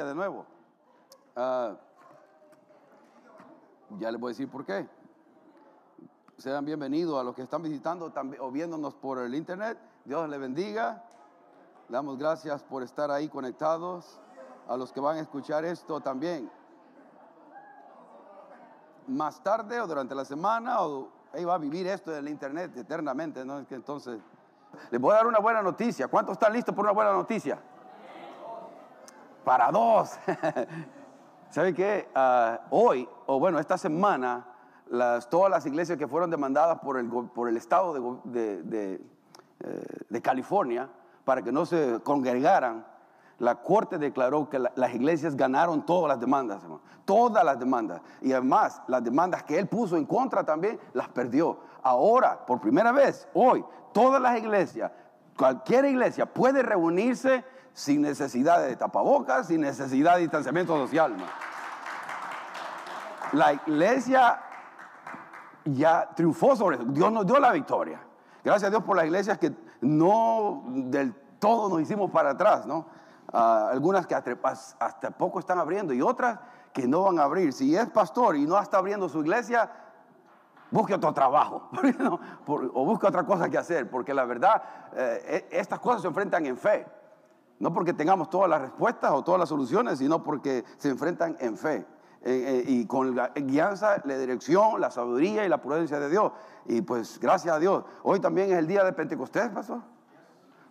de nuevo. Ah, ya les voy a decir por qué. Sean bienvenidos a los que están visitando o viéndonos por el internet. Dios les bendiga. Damos gracias por estar ahí conectados. A los que van a escuchar esto también. Más tarde o durante la semana, o ahí va a vivir esto en el internet eternamente, ¿no? Entonces. Les voy a dar una buena noticia. ¿Cuántos están listos por una buena noticia? Para dos. ¿Sabe qué? Ah, hoy, o bueno, esta semana, las, todas las iglesias que fueron demandadas por el, por el estado de, eh, de, California para que no se congregaran, la corte declaró que las iglesias ganaron todas las demandas, hermano. Todas las demandas. Y además, las demandas que él puso en contra también las perdió. Ahora, por primera vez, hoy, todas las iglesias, cualquier iglesia puede reunirse sin necesidad de tapabocas, sin necesidad de distanciamiento social. La iglesia ya triunfó sobre eso. Dios nos dio la victoria. Gracias a Dios por las iglesias que no del todo nos hicimos para atrás, ¿no? Ah, algunas que hasta, poco están abriendo y otras que no van a abrir. Si es pastor y no está abriendo su iglesia, busque otro trabajo o busque otra cosa que hacer, porque la verdad, eh, e, estas cosas se enfrentan en fe. No porque tengamos todas las respuestas o todas las soluciones, sino porque se enfrentan en fe. Eh, eh, y con la guianza, la dirección, la sabiduría y la prudencia de Dios. Y pues gracias a Dios. Hoy también es el día de Pentecostés, pastor.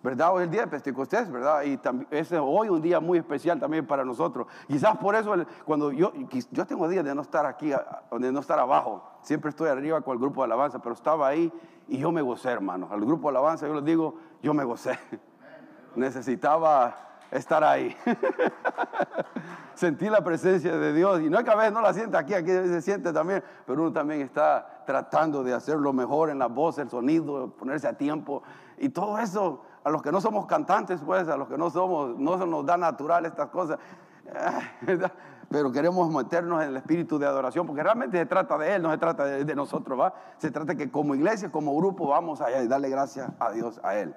¿Verdad? Hoy es el día de Pentecostés, ¿verdad? Y es hoy un día muy especial también para nosotros. Quizás por eso, cuando yo, yo tengo días de no estar aquí, de no estar abajo. Siempre estoy arriba con el grupo de alabanza, pero estaba ahí y yo me gocé, hermanos. Al grupo de alabanza yo les digo, yo me gocé necesitaba estar ahí. Sentí la presencia de Dios y no es que a veces no la sienta aquí, aquí se siente también, pero uno también está tratando de hacerlo mejor en la voz, el sonido, ponerse a tiempo y todo eso. A los que no somos cantantes, pues, a los que no somos, no se nos da natural estas cosas, pero queremos meternos en el espíritu de adoración, porque realmente se trata de Él, no se trata de, de nosotros, ¿va? Se trata que como iglesia, como grupo, vamos a darle gracias a Dios, a Él.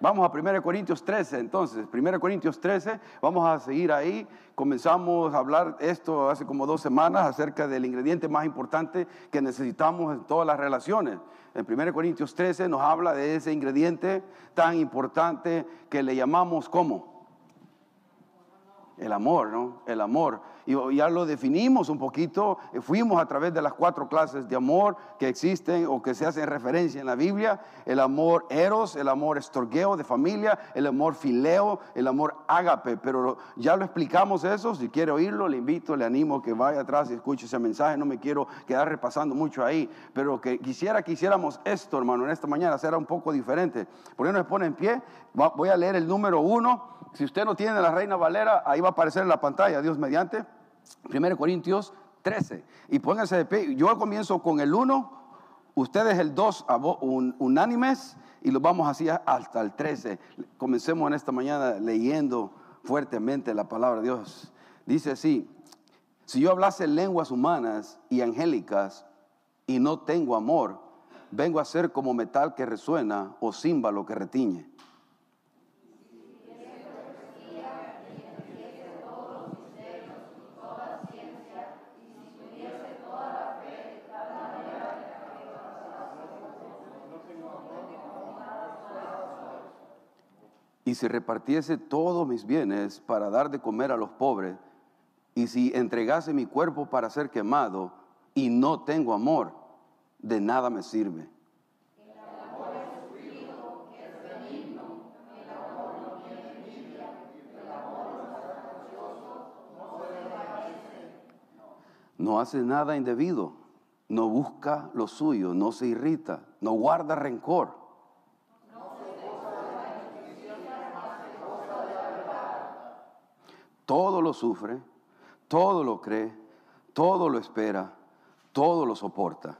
Vamos a 1 Corintios 13, entonces, 1 Corintios 13, vamos a seguir ahí. Comenzamos a hablar esto hace como dos semanas acerca del ingrediente más importante que necesitamos en todas las relaciones. En 1 Corintios 13 nos habla de ese ingrediente tan importante que le llamamos ¿cómo? El amor, ¿no? El amor y ya lo definimos un poquito, eh, fuimos a través de las cuatro clases de amor que existen o que se hacen referencia en la Biblia, el amor eros, el amor estorgueo de familia, el amor fileo, el amor ágape, pero ya lo explicamos eso, si quiere oírlo, le invito, le animo que vaya atrás y escuche ese mensaje, no me quiero quedar repasando mucho ahí, pero que quisiera que hiciéramos esto, hermano, en esta mañana, será un poco diferente. ¿Por qué no se pone en pie? Voy a leer el número uno, si usted no tiene la Reina Valera, ahí va a aparecer en la pantalla, Dios mediante. 1 Corintios 13. Y pónganse de pie. Yo comienzo con el 1, ustedes el 2 unánimes y lo vamos así hasta el 13. Comencemos en esta mañana leyendo fuertemente la palabra de Dios. Dice así, si yo hablase lenguas humanas y angélicas y no tengo amor, vengo a ser como metal que resuena o címbalo que retiñe. Si repartiese todos mis bienes para dar de comer a los pobres, y si entregase mi cuerpo para ser quemado y no tengo amor, de nada me sirve. No hace nada indebido, no busca lo suyo, no se irrita, no guarda rencor todo lo sufre, todo lo cree, todo lo espera, todo lo soporta.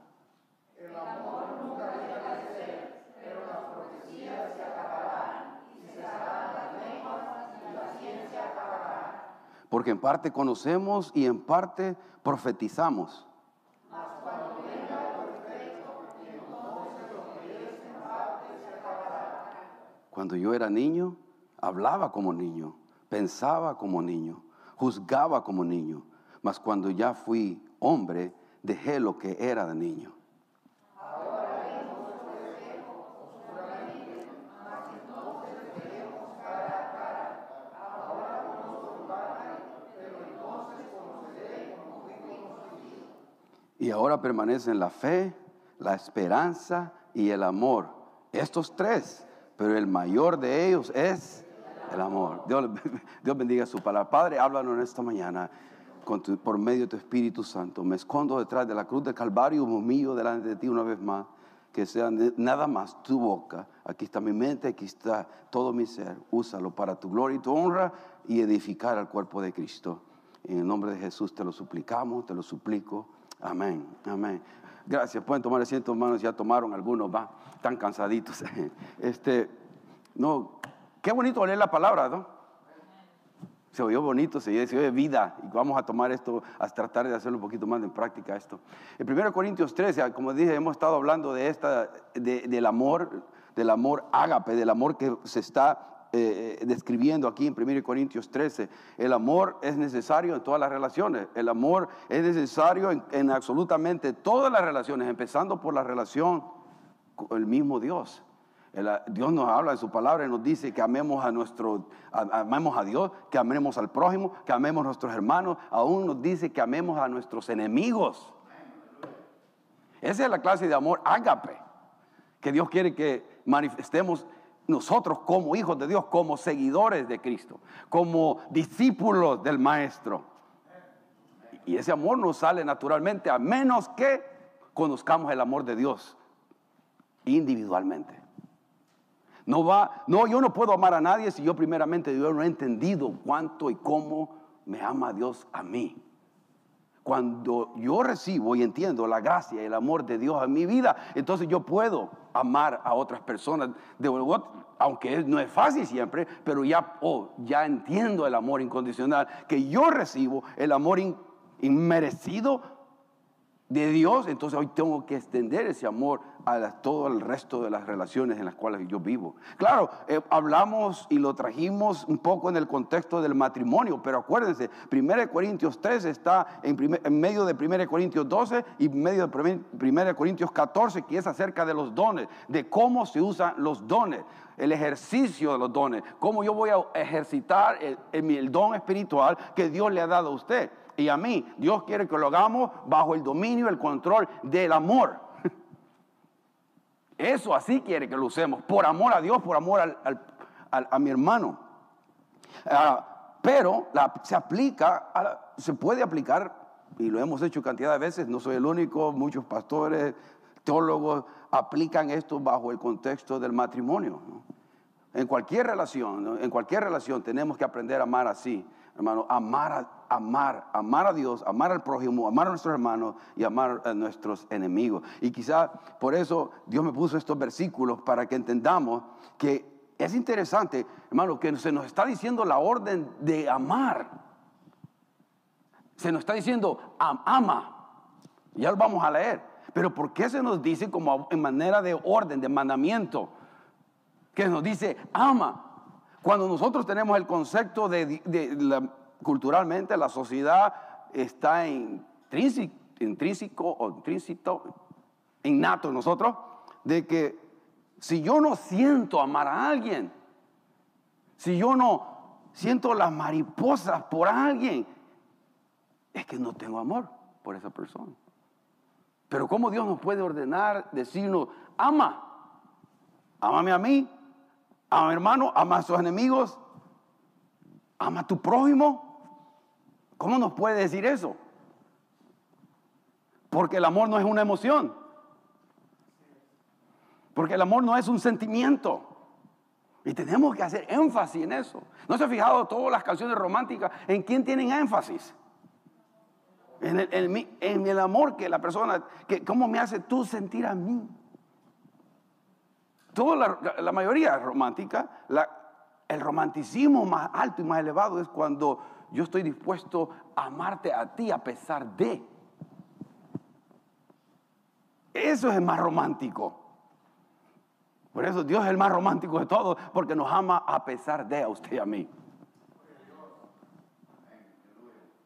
Porque en parte conocemos y en parte profetizamos. Cuando yo era niño, hablaba como niño pensaba como niño, juzgaba como niño, mas cuando ya fui hombre, dejé lo que era de niño. Y ahora permanecen la fe, la esperanza y el amor. Estos tres, pero el mayor de ellos es el amor. Dios, bendiga su palabra. Padre, háblanos en esta mañana por medio de tu Espíritu Santo. Me escondo detrás de la cruz del Calvario, humillo delante de ti una vez más. Que sea nada más tu boca. Aquí está mi mente, aquí está todo mi ser. Úsalo para tu gloria y tu honra y edificar al cuerpo de Cristo. En el nombre de Jesús te lo suplicamos, te lo suplico. Amén, amén. Gracias. Pueden tomar asiento, hermanos. Ya tomaron algunos, va. Están cansaditos. Este, no, qué bonito leer la palabra, ¿no? Se oyó bonito, se oye, vida. Y vamos a tomar esto, a tratar de hacerlo un poquito más en práctica esto. En 1 Corintios 13, como dije, hemos estado hablando de esta, del amor, del amor ágape, del amor que se está eh, describiendo aquí en 1 Corintios 13. El amor es necesario en todas las relaciones. El amor es necesario en, absolutamente todas las relaciones, empezando por la relación con el mismo Dios. Dios nos habla de su palabra y nos dice que amemos a nuestro, amemos a Dios, que amemos al prójimo, que amemos a nuestros hermanos. Aún nos dice que amemos a nuestros enemigos. Esa es la clase de amor ágape que Dios quiere que manifestemos nosotros como hijos de Dios, como seguidores de Cristo, como discípulos del Maestro. Y ese amor nos sale naturalmente a menos que conozcamos el amor de Dios individualmente. No va, no, yo no puedo amar a nadie si yo primeramente yo no he entendido cuánto y cómo me ama Dios a mí. Cuando yo recibo y entiendo la gracia y el amor de Dios en mi vida, entonces yo puedo amar a otras personas. Aunque no es fácil siempre, pero ya, oh, ya entiendo el amor incondicional que yo recibo, el amor inmerecido de Dios, entonces hoy tengo que extender ese amor a todo el resto de las relaciones en las cuales yo vivo. Claro, eh, hablamos y lo trajimos un poco en el contexto del matrimonio, pero acuérdense, 1 Corintios 3 está en, en medio de 1 Corintios 12 y medio de 1 Corintios 14, que es acerca de los dones, de cómo se usan los dones, el ejercicio de los dones, cómo yo voy a ejercitar el, el don espiritual que Dios le ha dado a usted y a mí. Dios quiere que lo hagamos bajo el dominio, el control del amor. Eso así quiere que lo usemos, por amor a Dios, por amor a mi hermano. Ah, pero se aplica, se puede aplicar, y lo hemos hecho cantidad de veces, no soy el único, muchos pastores, teólogos aplican esto bajo el contexto del matrimonio. En cualquier relación, en cualquier relación tenemos que aprender a amar así hermano, amar a, amar, amar a Dios, amar al prójimo, amar a nuestros hermanos y amar a nuestros enemigos. Y quizá por eso Dios me puso estos versículos para que entendamos que es interesante, hermano, que se nos está diciendo la orden de amar. Se nos está diciendo ama. Ya lo vamos a leer. Pero ¿por qué se nos dice como en manera de orden, de mandamiento? Que nos dice ama. Cuando nosotros tenemos el concepto de, culturalmente la sociedad está intrínseco, intrínseco o intrínseco, innato en nosotros, de que si yo no siento amar a alguien, si yo no siento las mariposas por alguien, es que no tengo amor por esa persona. Pero ¿cómo Dios nos puede ordenar, decirnos, ama, amame a mí, a mi hermano, ama a sus enemigos, ama a tu prójimo. ¿Cómo nos puede decir eso? Porque el amor no es una emoción. Porque el amor no es un sentimiento. Y tenemos que hacer énfasis en eso. ¿No se ha fijado todas las canciones románticas en quién tienen énfasis? En el, en el amor que la persona, que, ¿cómo me hace tú sentir a mí? Toda la, mayoría romántica, el romanticismo más alto y más elevado es cuando yo estoy dispuesto a amarte a ti a pesar de. Eso es el más romántico. Por eso Dios es el más romántico de todos, porque nos ama a pesar de a usted y a mí.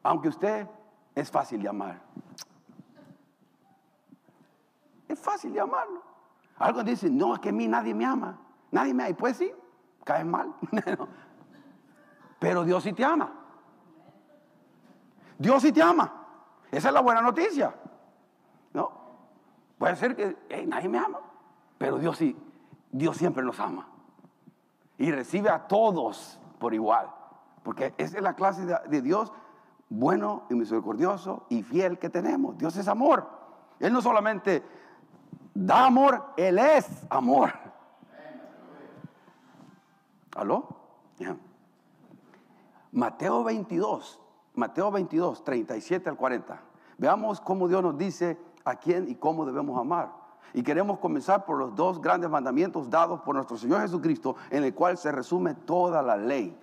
Aunque usted es fácil de amar. Es fácil de amarlo. Algo dice, no, es que a mí nadie me ama. Nadie me ama. Y pues sí, caes mal. Pero Dios sí te ama. Dios sí te ama. Esa es la buena noticia. ¿No? Puede ser que nadie me ama, pero Dios sí, Dios siempre nos ama. Y recibe a todos por igual. Porque esa es la clase de, Dios bueno y misericordioso y fiel que tenemos. Dios es amor. Él no solamente da amor, Él es amor. ¿Aló? Mateo 22, Mateo 22, 37 al 40. Veamos cómo Dios nos dice a quién y cómo debemos amar. Y queremos comenzar por los dos grandes mandamientos dados por nuestro Señor Jesucristo, en el cual se resume toda la ley.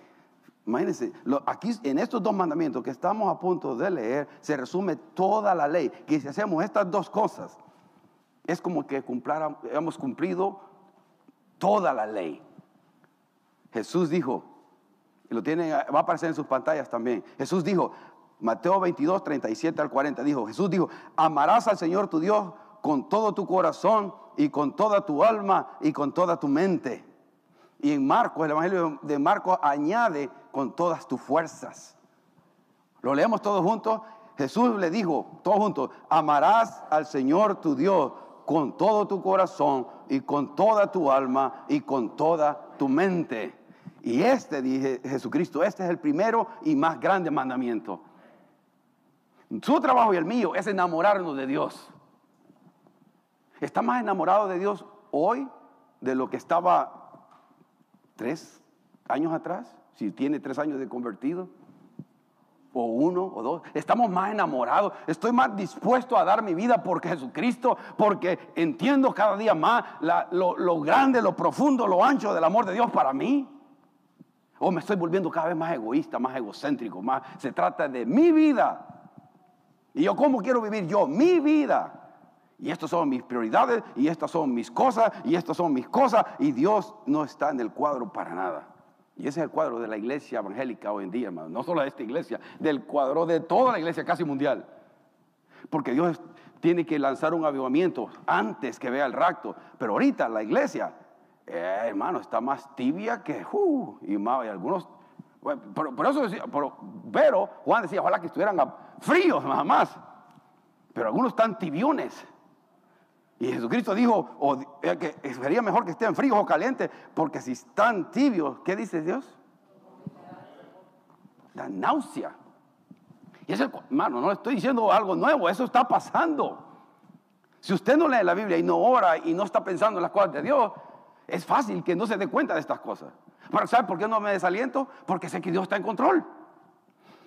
Imagínense, aquí en estos dos mandamientos que estamos a punto de leer, se resume toda la ley. Que si hacemos estas dos cosas, es como que hemos cumplido toda la ley. Jesús dijo, y lo tienen, va a aparecer en sus pantallas también. Jesús dijo, Mateo 22, 37 al 40, dijo, Jesús dijo, amarás al Señor tu Dios con todo tu corazón y con toda tu alma y con toda tu mente. Y en Marcos, el Evangelio de Marcos añade con todas tus fuerzas. Lo leemos todos juntos. Jesús le dijo, todos juntos, amarás al Señor tu Dios con todo tu corazón y con toda tu alma y con toda tu mente. Y este, dije Jesucristo, este es el primero y más grande mandamiento. Su trabajo y el mío es enamorarnos de Dios. ¿Está más enamorado de Dios hoy de lo que estaba tres años atrás? Si tiene tres años de convertido, o uno o dos. Estamos más enamorados. Estoy más dispuesto a dar mi vida por Jesucristo porque entiendo cada día más lo, lo, grande, lo profundo, lo ancho del amor de Dios para mí. O me estoy volviendo cada vez más egoísta, más egocéntrico, más se trata de mi vida. Y yo cómo quiero vivir yo mi vida. Y estas son mis prioridades, y estas son mis cosas, y estas son mis cosas, y Dios no está en el cuadro para nada. Y ese es el cuadro de la iglesia evangélica hoy en día, hermano. No solo de esta iglesia, del cuadro de toda la iglesia casi mundial. Porque Dios tiene que lanzar un avivamiento antes que vea el rapto. Pero ahorita la iglesia, eh, hermano, está más tibia que, uh, y, algunos, por, eso decía, pero, Juan decía, ojalá que estuvieran fríos nada más. Pero algunos están tibiones. Y Jesucristo dijo eh, que sería mejor que estén fríos o calientes, porque si están tibios, ¿qué dice Dios? La náusea. Y ese, hermano, no estoy diciendo algo nuevo, eso está pasando. Si usted no lee la Biblia y no ora y no está pensando en las cosas de Dios, es fácil que no se dé cuenta de estas cosas. ¿Sabe por qué no me desaliento? Porque sé que Dios está en control.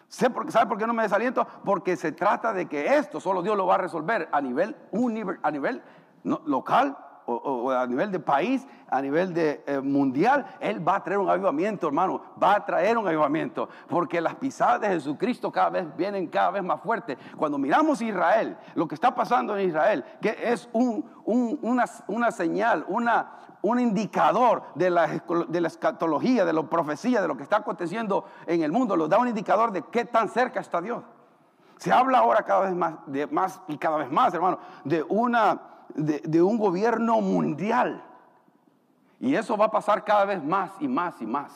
¿Sabe por qué no me desaliento? Porque se trata de que esto solo Dios lo va a resolver a nivel, a nivel local o, a nivel de país, a nivel de eh, mundial, Él va a traer un avivamiento, hermano, va a traer un avivamiento, porque las pisadas de Jesucristo cada vez vienen cada vez más fuertes. Cuando miramos Israel, lo que está pasando en Israel, que es un, una, una, señal, una, un indicador de la, de la escatología, de la profecía, de lo que está aconteciendo en el mundo, nos da un indicador de qué tan cerca está Dios. Se habla ahora cada vez más, de más y cada vez más, hermano, de una de, un gobierno mundial. Y eso va a pasar cada vez más y más y más.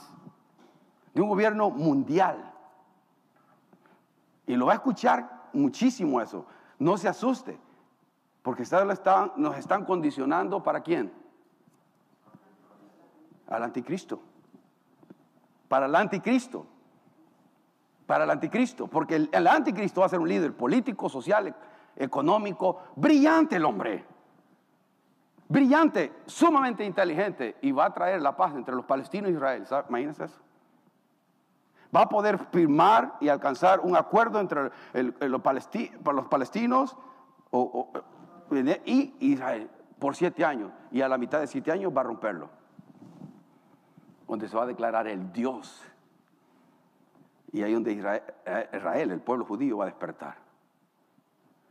De un gobierno mundial. Y lo va a escuchar muchísimo eso. No se asuste. Porque están, nos están condicionando para quién? Al anticristo. Para el anticristo. Para el anticristo. Porque el, el anticristo va a ser un líder político, social, económico, brillante el hombre brillante, sumamente inteligente y va a traer la paz entre los palestinos y Israel. Imagínense eso. Va a poder firmar y alcanzar un acuerdo entre los, palestinos y Israel por siete años. Y a la mitad de siete años va a romperlo. Donde se va a declarar el Dios. Y ahí donde Israel, eh, Israel, el pueblo judío, va a despertar.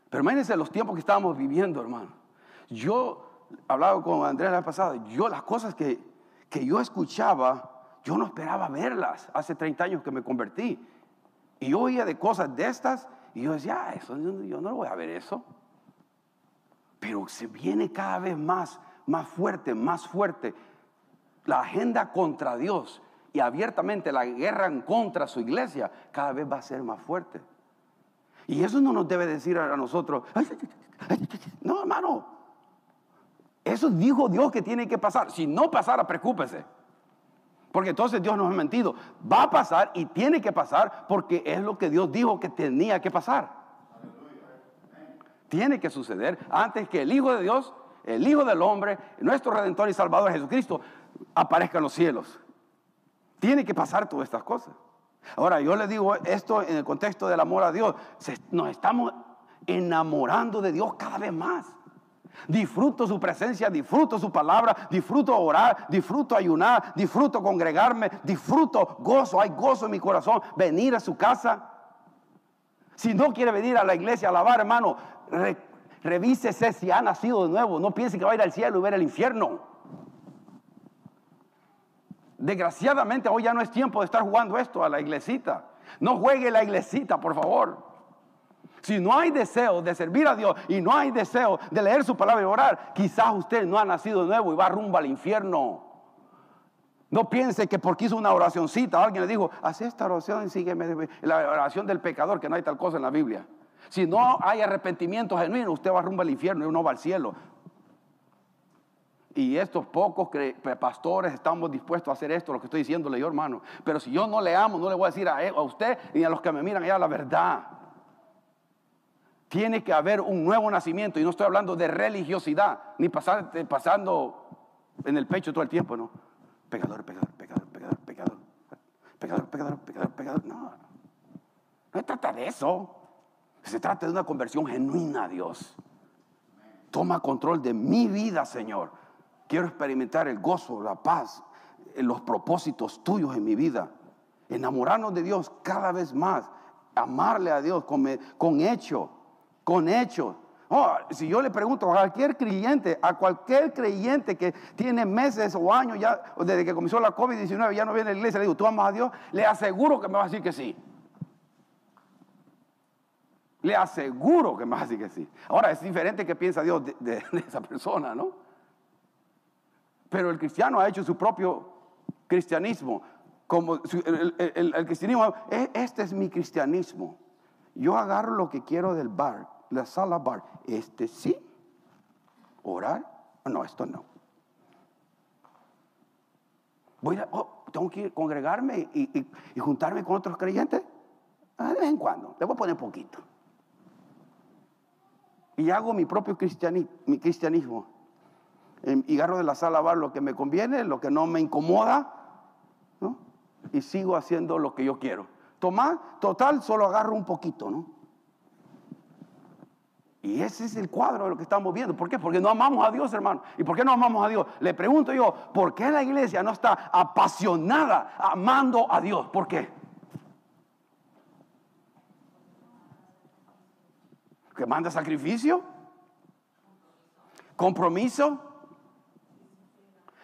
Pero imagínense los tiempos que estábamos viviendo, hermano. Yo hablaba con Andrea la pasada, yo las cosas que, que yo escuchaba, yo no esperaba verlas hace 30 años que me convertí. Y yo oía de cosas de estas y yo decía, ah, eso, yo no lo voy a ver eso. Pero se viene cada vez más, más fuerte, más fuerte. La agenda contra Dios y abiertamente la guerra en contra su iglesia cada vez va a ser más fuerte. Y eso no nos debe decir a nosotros, no hermano, eso dijo Dios que tiene que pasar. Si no pasara, preocúpese. Porque entonces Dios nos ha mentido. Va a pasar y tiene que pasar porque es lo que Dios dijo que tenía que pasar. Tiene que suceder antes que el Hijo de Dios, el Hijo del hombre, nuestro Redentor y Salvador Jesucristo, aparezca en los cielos. Tiene que pasar todas estas cosas. Ahora, yo le digo esto en el contexto del amor a Dios. Nos estamos enamorando de Dios cada vez más. Disfruto su presencia, disfruto su palabra, disfruto orar, disfruto ayunar, disfruto congregarme, disfruto gozo, hay gozo en mi corazón, venir a su casa. Si no quiere venir a la iglesia a alabar, hermano, revísese si ha nacido de nuevo. No piense que va a ir al cielo y ver el infierno. Desgraciadamente hoy ya no es tiempo de estar jugando esto a la iglesita. No juegue la iglesita, por favor. Si no hay deseo de servir a Dios y no hay deseo de leer su palabra y orar, quizás usted no ha nacido de nuevo y va rumbo al infierno. No piense que porque hizo una oracioncita, alguien le dijo, haz esta oración y sígueme. La oración del pecador, que no hay tal cosa en la Biblia. Si no hay arrepentimiento genuino, usted va rumbo al infierno y uno va al cielo. Y estos pocos pastores estamos dispuestos a hacer esto, lo que estoy diciéndole yo, hermano. Pero si yo no le amo, no le voy a decir a, a usted ni a los que me miran allá la verdad. Tiene que haber un nuevo nacimiento. Y no estoy hablando de religiosidad, ni pasar, pasando en el pecho todo el tiempo, ¿no? Pecador, pecador, pecador, pecador, pecador. Pecador, pecador, pecador, pecador. No. No se trata de eso. Se trata de una conversión genuina a Dios. Toma control de mi vida, Señor. Quiero experimentar el gozo, la paz, los propósitos tuyos en mi vida. Enamorarnos de Dios cada vez más. Amarle a Dios con, con hecho con hechos. Oh, si yo le pregunto a cualquier creyente, a cualquier creyente que tiene meses o años ya, desde que comenzó la COVID-19, ya no viene a la iglesia, le digo, ¿tú amas a Dios? Le aseguro que me va a decir que sí. Le aseguro que me va a decir que sí. Ahora, es diferente que piensa Dios de, esa persona, ¿no? Pero el cristiano ha hecho su propio cristianismo. Como el, el cristianismo, e, este es mi cristianismo. Yo agarro lo que quiero del bar la sala bar. Este sí. Orar. No, esto no. Voy a, oh, tengo que congregarme y, juntarme con otros creyentes. Ah, de vez en cuando. Le voy a poner poquito. Y hago mi propio cristianismo, mi cristianismo. Y agarro de la sala bar lo que me conviene, lo que no me incomoda. Y sigo haciendo lo que yo quiero. Tomar, total, solo agarro un poquito, ¿no? Y ese es el cuadro de lo que estamos viendo. ¿Por qué? Porque no amamos a Dios, hermano. ¿Y por qué no amamos a Dios? Le pregunto yo, ¿por qué la iglesia no está apasionada amando a Dios? ¿Por qué? ¿Que manda sacrificio? ¿Compromiso?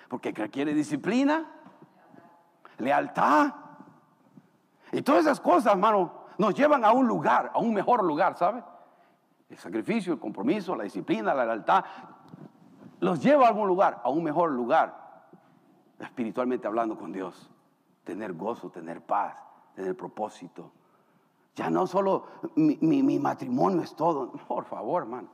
Porque requiere disciplina, lealtad. Y todas esas cosas, hermano, nos llevan a un lugar, a un mejor lugar, ¿sabe? El sacrificio, el compromiso, la disciplina, la lealtad, los lleva a algún lugar, a un mejor lugar, espiritualmente hablando con Dios. Tener gozo, tener paz, tener propósito. Ya no solo mi, matrimonio es todo. Por favor, hermano.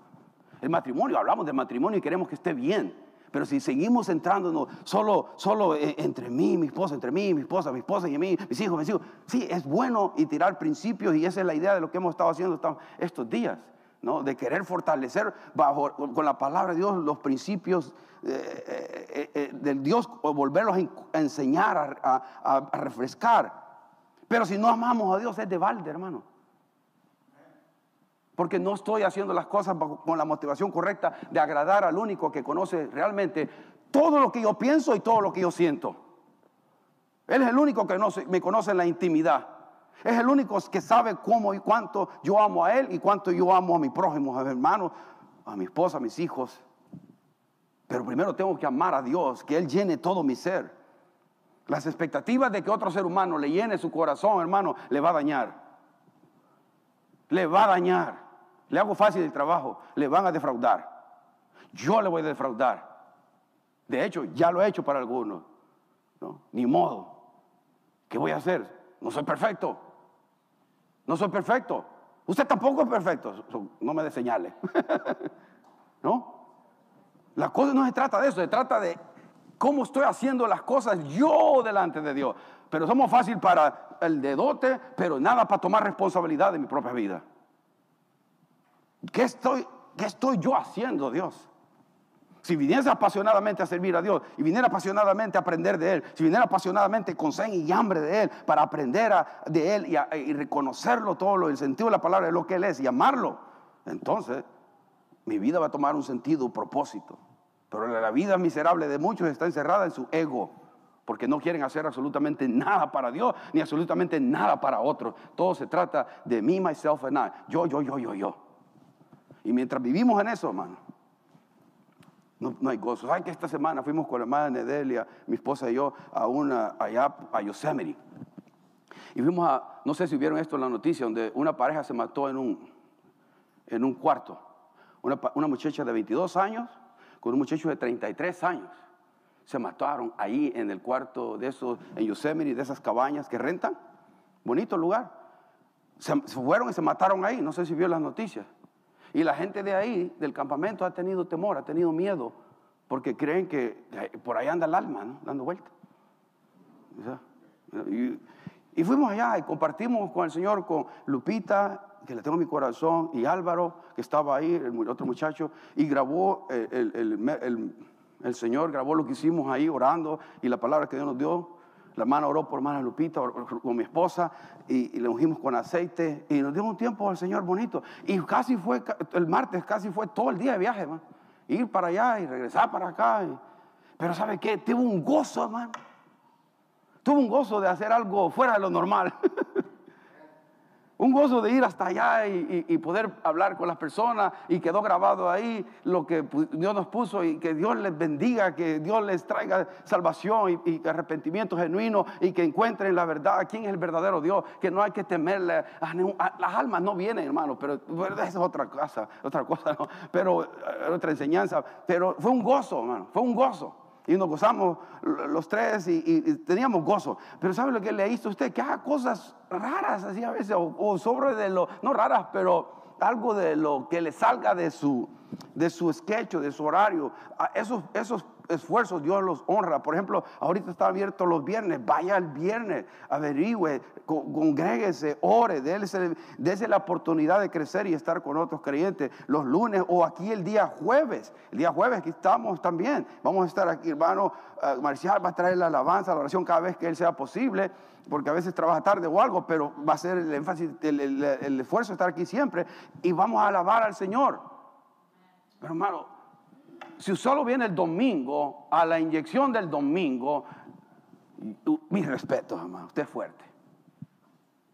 El matrimonio, hablamos de matrimonio y queremos que esté bien. Pero si seguimos centrándonos solo, solo e, entre mí, mi esposa, entre mí, mi esposa, mi esposa y mí, mis hijos, mis hijos. Sí, es bueno y tirar principios y esa es la idea de lo que hemos estado haciendo estos días de querer fortalecer bajo, con la palabra de Dios los principios eh, eh, eh, del Dios o volverlos a enseñar, a, refrescar. Pero si no amamos a Dios es de balde, hermano. Porque no estoy haciendo las cosas con la motivación correcta de agradar al único que conoce realmente todo lo que yo pienso y todo lo que yo siento. Él es el único que me conoce en la intimidad. Es el único que sabe cómo y cuánto yo amo a Él y cuánto yo amo a mi prójimo, a mi hermano, a mi esposa, a mis hijos. Pero primero tengo que amar a Dios, que Él llene todo mi ser. Las expectativas de que otro ser humano le llene su corazón, hermano, le va a dañar. le va a dañar. Le hago fácil el trabajo, le van a defraudar. Yo le voy a defraudar. De hecho, ya lo he hecho para algunos. ¿no? Ni modo. ¿Qué voy a hacer? No soy perfecto. No soy perfecto. Usted tampoco es perfecto. No me dé señales. ¿No? La cosa no se trata de eso, se trata de cómo estoy haciendo las cosas yo delante de Dios. Pero somos fácil para el dedote, pero nada para tomar responsabilidad de mi propia vida. ¿Qué estoy, qué estoy yo haciendo, Dios? Si viniese apasionadamente a servir a Dios y viniera apasionadamente a aprender de Él, si viniera apasionadamente con sed y hambre de Él para aprender de Él y, reconocerlo todo, lo, el sentido de la palabra de lo que Él es y amarlo, entonces mi vida va a tomar un sentido, un propósito. Pero la vida miserable de muchos está encerrada en su ego, porque no quieren hacer absolutamente nada para Dios, ni absolutamente nada para otros. Todo se trata de mí, myself and I. Yo, yo, yo, yo, yo. Y mientras vivimos en eso, hermano, no, hay gozo. ¿Saben que esta semana fuimos con la hermana Nedelia, mi esposa y yo, a una, allá a Yosemite? Y fuimos a, no sé si vieron esto en la noticia, donde una pareja se mató en un, en un cuarto. Una, una muchacha de 22 años con un muchacho de 33 años. Se mataron ahí en el cuarto de esos, en Yosemite, de esas cabañas que rentan. Bonito lugar. Se, se fueron y se mataron ahí. No sé si vio las noticias. Y la gente de ahí, del campamento, ha tenido temor, ha tenido miedo, porque creen que por ahí anda el alma, ¿no? dando vuelta. Y, fuimos allá y compartimos con el Señor, con Lupita, que le tengo mi corazón, y Álvaro, que estaba ahí, el otro muchacho, y grabó el, el, el Señor, grabó lo que hicimos ahí orando y la palabra que Dios nos dio. La hermana oró por hermana Lupita, con mi esposa, y, le ungimos con aceite, y nos dio un tiempo al Señor bonito. Y casi fue, el martes casi fue todo el día de viaje, hermano. Ir para allá y regresar para acá. pero ¿sabe qué? Tuvo un gozo, hermano. Tuvo un gozo de hacer algo fuera de lo normal. Un gozo de ir hasta allá y, poder hablar con las personas y quedó grabado ahí lo que Dios nos puso y que Dios les bendiga, que Dios les traiga salvación y, arrepentimiento genuino y que encuentren la verdad, quién es el verdadero Dios, que no hay que temerle. las almas no vienen, hermano, pero esa es otra cosa, otra cosa, pero eh, otra enseñanza. Pero fue un gozo, hermano, fue un gozo y nos gozamos los tres y, teníamos gozo. Pero ¿sabe lo que le hizo usted? Que haga cosas raras así a veces, o, sobre de lo, no raras, pero algo de lo que le salga de su, de su sketch, de su horario. Esos, esos esfuerzos Dios los honra. Por ejemplo, ahorita está abierto los viernes, vaya el viernes, averigüe, congréguese, ore, dése, la oportunidad de crecer y estar con otros creyentes los lunes o aquí el día jueves. El día jueves aquí estamos también. Vamos a estar aquí, hermano uh, Marcial va a traer la alabanza, la oración cada vez que él sea posible, porque a veces trabaja tarde o algo, pero va a ser el énfasis, el, esfuerzo estar aquí siempre y vamos a alabar al Señor. Pero hermano, si solo viene el domingo, a la inyección del domingo, mi respeto, hermano, usted es fuerte.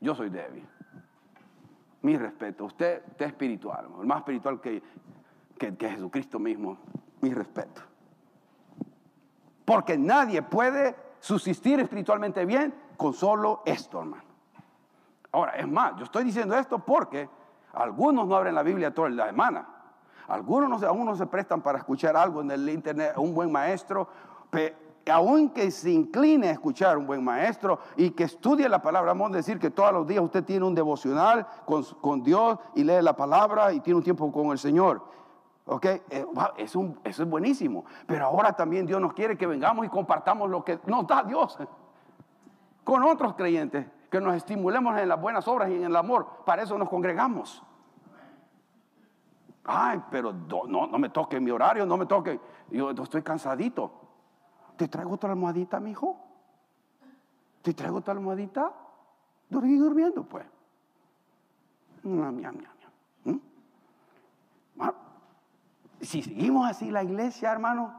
Yo soy débil. Mi respeto, usted, es espiritual, el más espiritual que, que, que Jesucristo mismo. Mi respeto. Porque nadie puede subsistir espiritualmente bien con solo esto, hermano. Ahora, es más, yo estoy diciendo esto porque algunos no abren la Biblia toda la semana. Algunos no, aún no se prestan para escuchar algo en el internet, un buen maestro, aunque se incline a escuchar un buen maestro y que estudie la palabra, vamos a decir que todos los días usted tiene un devocional con, Dios y lee la palabra y tiene un tiempo con el Señor. ¿Ok? Eh, eso es buenísimo. Pero ahora también Dios nos quiere que vengamos y compartamos lo que nos da Dios con otros creyentes, que nos estimulemos en las buenas obras y en el amor. Para eso nos congregamos. Ay, pero no, no me toque mi horario, no me toque. Yo estoy cansadito. ¿Te traigo otra almohadita, mi hijo? ¿Te traigo otra almohadita? Dormí durmiendo, pues. ¿Mm? Si seguimos así la iglesia, hermano,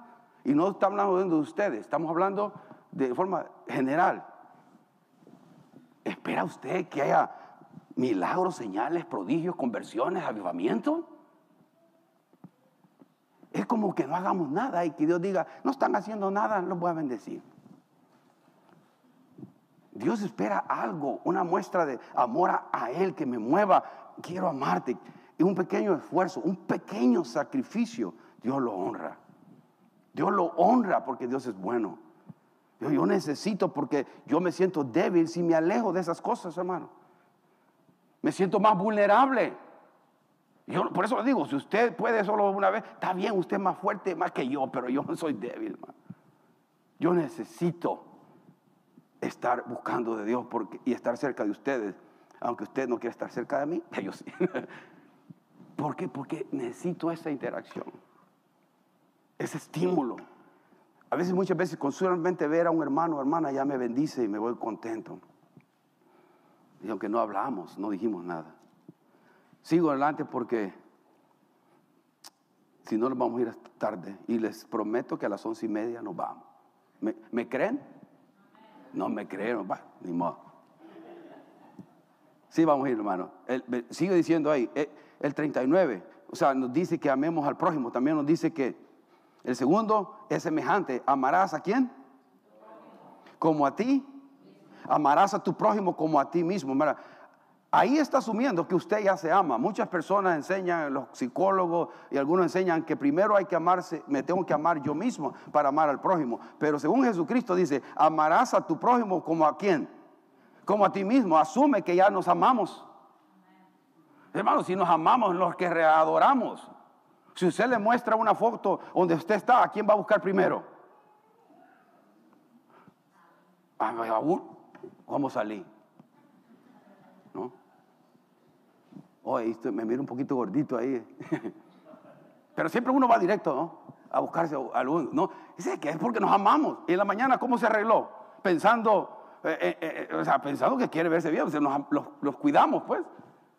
y no estamos hablando de ustedes, estamos hablando de forma general. ¿Espera usted que haya milagros, señales, prodigios, conversiones, avivamiento? Es como que no hagamos nada y que Dios diga, no están haciendo nada, los voy a bendecir. Dios espera algo, una muestra de amor a, Él que me mueva. Quiero amarte. Y un pequeño esfuerzo, un pequeño sacrificio, Dios lo honra. Dios lo honra porque Dios es bueno. Yo, necesito porque yo me siento débil si me alejo de esas cosas, hermano. Me siento más vulnerable. Yo, por eso le digo, si usted puede solo una vez, está bien, usted es más fuerte, más que yo, pero yo soy débil. Yo necesito estar buscando de Dios y estar cerca de ustedes, aunque usted no quiera estar cerca de mí, yo sí. ¿Por qué? Porque necesito esa interacción, ese estímulo. A veces, muchas veces, con solamente ver a un hermano o hermana ya me bendice y me voy contento. Y aunque no hablamos, no dijimos nada. Sigo adelante porque si no nos vamos a ir tarde. Y les prometo que a las once y media nos vamos. ¿Me, creen? No me creen, va, ni modo. Sí, vamos a ir, hermano. sigue diciendo ahí, el, el 39, o sea, nos dice que amemos al prójimo. También nos dice que el segundo es semejante. ¿Amarás a quién? Como a ti. Amarás a tu prójimo como a ti mismo. Mira, ahí está asumiendo que usted ya se ama. Muchas personas enseñan, los psicólogos y algunos enseñan que primero hay que amarse, me tengo que amar yo mismo para amar al prójimo. Pero según Jesucristo dice, amarás a tu prójimo como a quién? Como a ti mismo. Asume que ya nos amamos. Hermano, si nos amamos, los que readoramos. Si usted le muestra una foto donde usted está, ¿a quién va a buscar primero? ¿Cómo salí? Oye, me miro un poquito gordito ahí. Pero siempre uno va directo, ¿no? A buscarse a algún, ¿no? Dice que es porque nos amamos. Y en la mañana, ¿cómo se arregló? Pensando, eh, eh, eh, o sea, pensando que quiere verse bien. O sea, los, cuidamos, pues.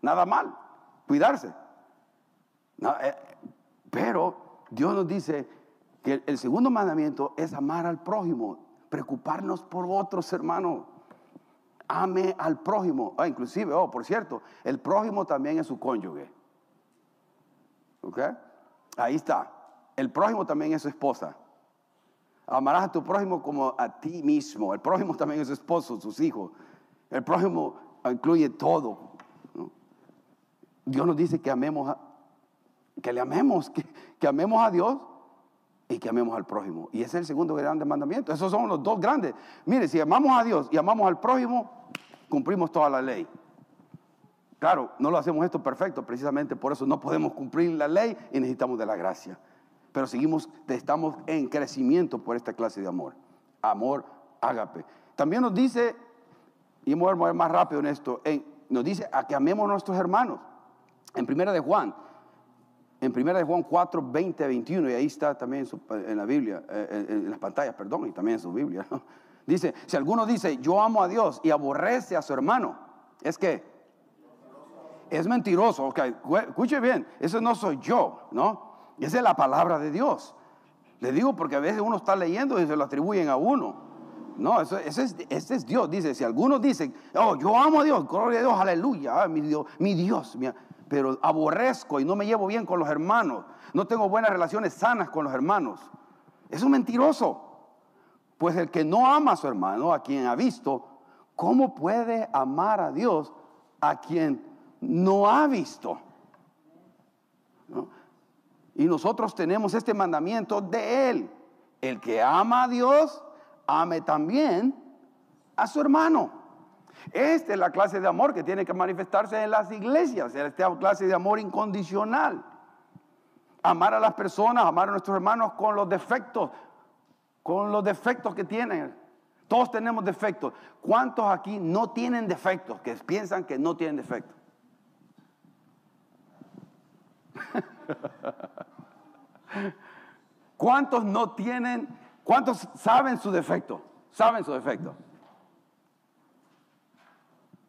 Nada mal. Cuidarse. pero Dios nos dice que el segundo mandamiento es amar al prójimo, preocuparnos por otros hermanos ame al prójimo. Ah, inclusive, oh, por cierto, el prójimo también es su cónyuge. ¿Ok? Ahí está. El prójimo también es su esposa. Amarás a tu prójimo como a ti mismo. El prójimo también es su esposo, sus hijos. El prójimo incluye todo. Dios nos dice que amemos, que le amemos, que, que amemos a Dios y que amemos al prójimo. Y ese es el segundo gran mandamiento. Esos son los dos grandes. Mire, si amamos a Dios y amamos al prójimo, cumplimos toda la ley. Claro, no lo hacemos esto perfecto, precisamente por eso no podemos cumplir la ley y necesitamos de la gracia. Pero seguimos, estamos en crecimiento por esta clase de amor. Amor ágape. También nos dice, y vamos a más rápido en esto, nos dice a que amemos a nuestros hermanos. En primera de Juan, en primera de Juan 4, 20, 21, y ahí está también en, la Biblia, eh, en, las pantallas, perdón, y también en su Biblia. Dice, si alguno dice, yo amo a Dios y aborrece a su hermano, es que es mentiroso. Ok, escuche bien, eso no soy yo, ¿no? Esa es la palabra de Dios. Le digo porque a veces uno está leyendo y se lo atribuyen a uno. No, eso, ese, es, ese, es, Dios. Dice, si algunos dicen, oh, yo amo a Dios, gloria a Dios, aleluya, mi Dios, mi Dios, pero aborrezco y no me llevo bien con los hermanos, no tengo buenas relaciones sanas con los hermanos. Es mentiroso. Pues el que no ama a su hermano, a quien ha visto, ¿cómo puede amar a Dios a quien no ha visto? Y nosotros tenemos este mandamiento de Él. El que ama a Dios, ame también a su hermano. Esta es la clase de amor que tiene que manifestarse en las iglesias, esta clase de amor incondicional. Amar a las personas, amar a nuestros hermanos con los defectos, con los defectos que tienen. Todos tenemos defectos. ¿Cuántos aquí no tienen defectos? Que piensan que no tienen defectos. ¿Cuántos no tienen? ¿Cuántos saben su defecto? Saben su defecto.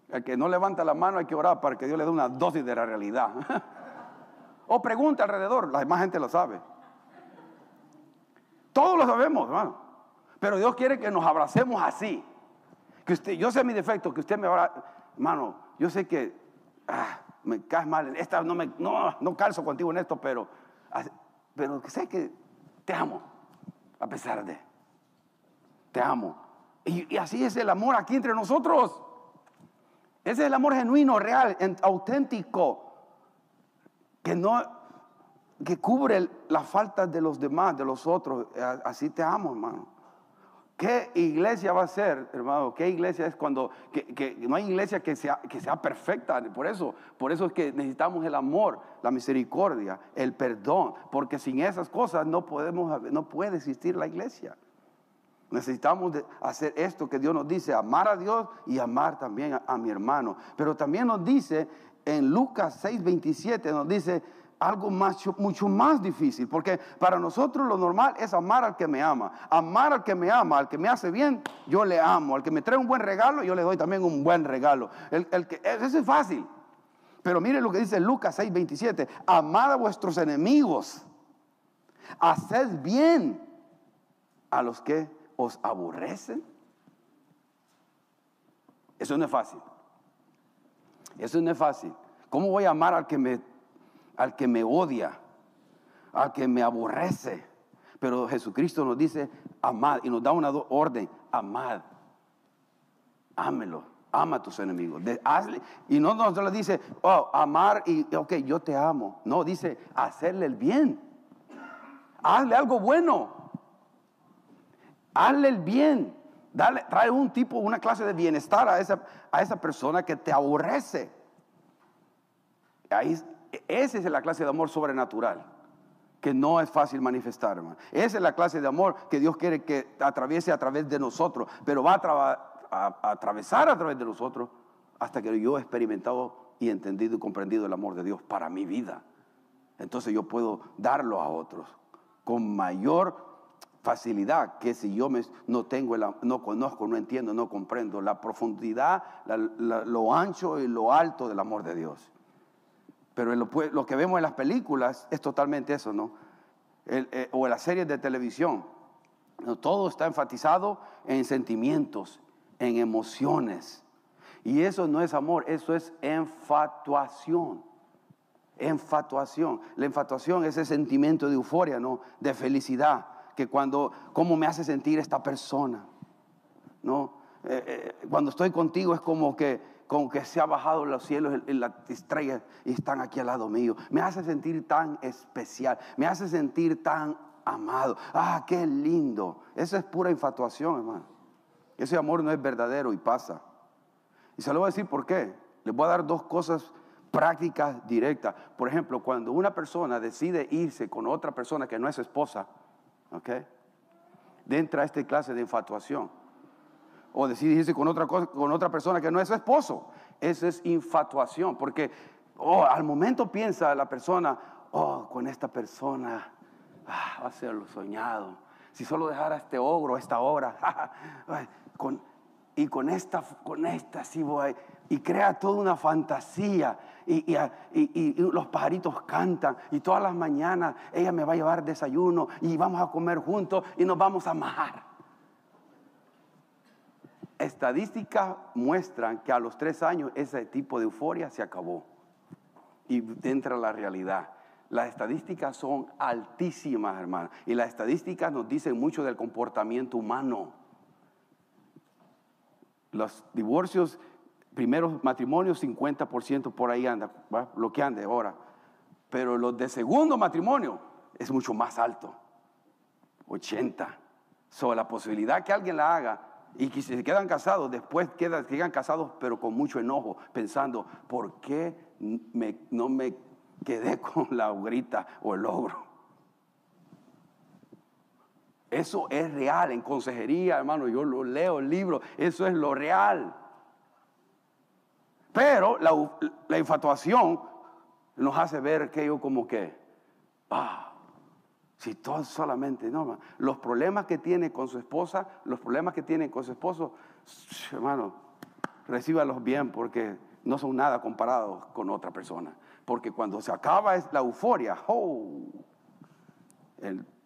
El que no levanta la mano hay que orar para que Dios le dé una dosis de la realidad. o pregunta alrededor, la demás gente lo sabe. Todos lo sabemos, hermano. Pero Dios quiere que nos abracemos así. Que usted, yo sé mi defecto, que usted me va hermano, yo sé que ah, me caes mal, esta no me, no, no calzo contigo en esto, pero, pero sé que te amo, a pesar de, te amo. Y, así es el amor aquí entre nosotros. Ese es el amor genuino, real, auténtico, que no, que cubre las faltas de los demás, de los otros. Así te amo, hermano. ¿Qué iglesia va a ser, hermano? ¿Qué iglesia es cuando que, no hay iglesia que sea, que sea perfecta? Por eso, por eso es que necesitamos el amor, la misericordia, el perdón, porque sin esas cosas no podemos, no puede existir la iglesia. Necesitamos hacer esto que Dios nos dice, amar a Dios y amar también a, mi hermano. Pero también nos dice en Lucas 6:27 nos dice algo mucho más difícil, porque para nosotros lo normal es amar al que me ama. Amar al que me ama, al que me hace bien, yo le amo. Al que me trae un buen regalo, yo le doy también un buen regalo. El, que, eso es fácil. Pero mire lo que dice Lucas 6:27. Amad a vuestros enemigos. Haced bien a los que os aborrecen. Eso no es fácil. Eso no es fácil. ¿Cómo voy a amar al que me al que me odia, al que me aborrece. Pero Jesucristo nos dice, amad, y nos da una orden, amad, ámelo, ama a tus enemigos. y no nos le dice, oh, amar y, ok, yo te amo. No, dice, hacerle el bien. Hazle algo bueno. Hazle el bien. Dale, trae un tipo, una clase de bienestar a esa, a esa persona que te aborrece. Ahí esa es la clase de amor sobrenatural que no es fácil manifestar, hermano. Esa es la clase de amor que Dios quiere que atraviese a través de nosotros, pero va a, atravesar a través de nosotros hasta que yo he experimentado y entendido y comprendido el amor de Dios para mi vida. Entonces yo puedo darlo a otros con mayor facilidad que si yo no tengo, no conozco, no entiendo, no comprendo la profundidad, lo ancho y lo alto del amor de Dios. Pero lo, que vemos en las películas es totalmente eso, ¿no? Eh, o en las series de televisión. Todo está enfatizado en sentimientos, en emociones. Y eso no es amor, eso es enfatuación. Enfatuación. La enfatuación es ese sentimiento de euforia, ¿no? De felicidad. Que cuando, ¿cómo me hace sentir esta persona? ¿No? Eh, eh, cuando estoy contigo es como que como que se ha bajado los cielos y las estrellas y están aquí al lado mío. Me hace sentir tan especial, me hace sentir tan amado. Ah, qué lindo. Eso es pura infatuación, hermano. Ese amor no es verdadero y pasa. Y se lo voy a decir por qué. Les voy a dar dos cosas prácticas directas. Por ejemplo, cuando una persona decide irse con otra persona que no es esposa, ¿ok? Entra a esta clase de infatuación o decidirse con otra, cosa, con otra persona que no es su esposo. Eso es infatuación, porque oh, al momento piensa la persona, oh, con esta persona ah, va a ser lo soñado. Si solo dejara este ogro, esta obra, con, y con esta, con esta sí voy, y crea toda una fantasía, y, y, los pajaritos cantan, y todas las mañanas ella me va a llevar desayuno, y vamos a comer juntos, y nos vamos a amar estadísticas muestran que a los tres años ese tipo de euforia se acabó. Y entra la realidad. Las estadísticas son altísimas, hermano, y las estadísticas nos dicen mucho del comportamiento humano. Los divorcios, primeros matrimonios, 50% por ahí anda, lo que ande ahora. Pero los de segundo matrimonio es mucho más alto, 80. Sobre la posibilidad que alguien la haga y que se quedan casados, después quedan, casados, pero con mucho enojo, pensando, ¿por qué no me quedé con la ogrita o el ogro? Eso es real en consejería, hermano. Yo lo leo el libro, eso es lo real. Pero la, la infatuación nos hace ver aquello como que, ah, si todo solamente, no, los problemas que tiene con su esposa, los problemas que tiene con su esposo, hermano, recíbalos bien porque no son nada comparados con otra persona. Porque cuando se acaba la euforia, oh,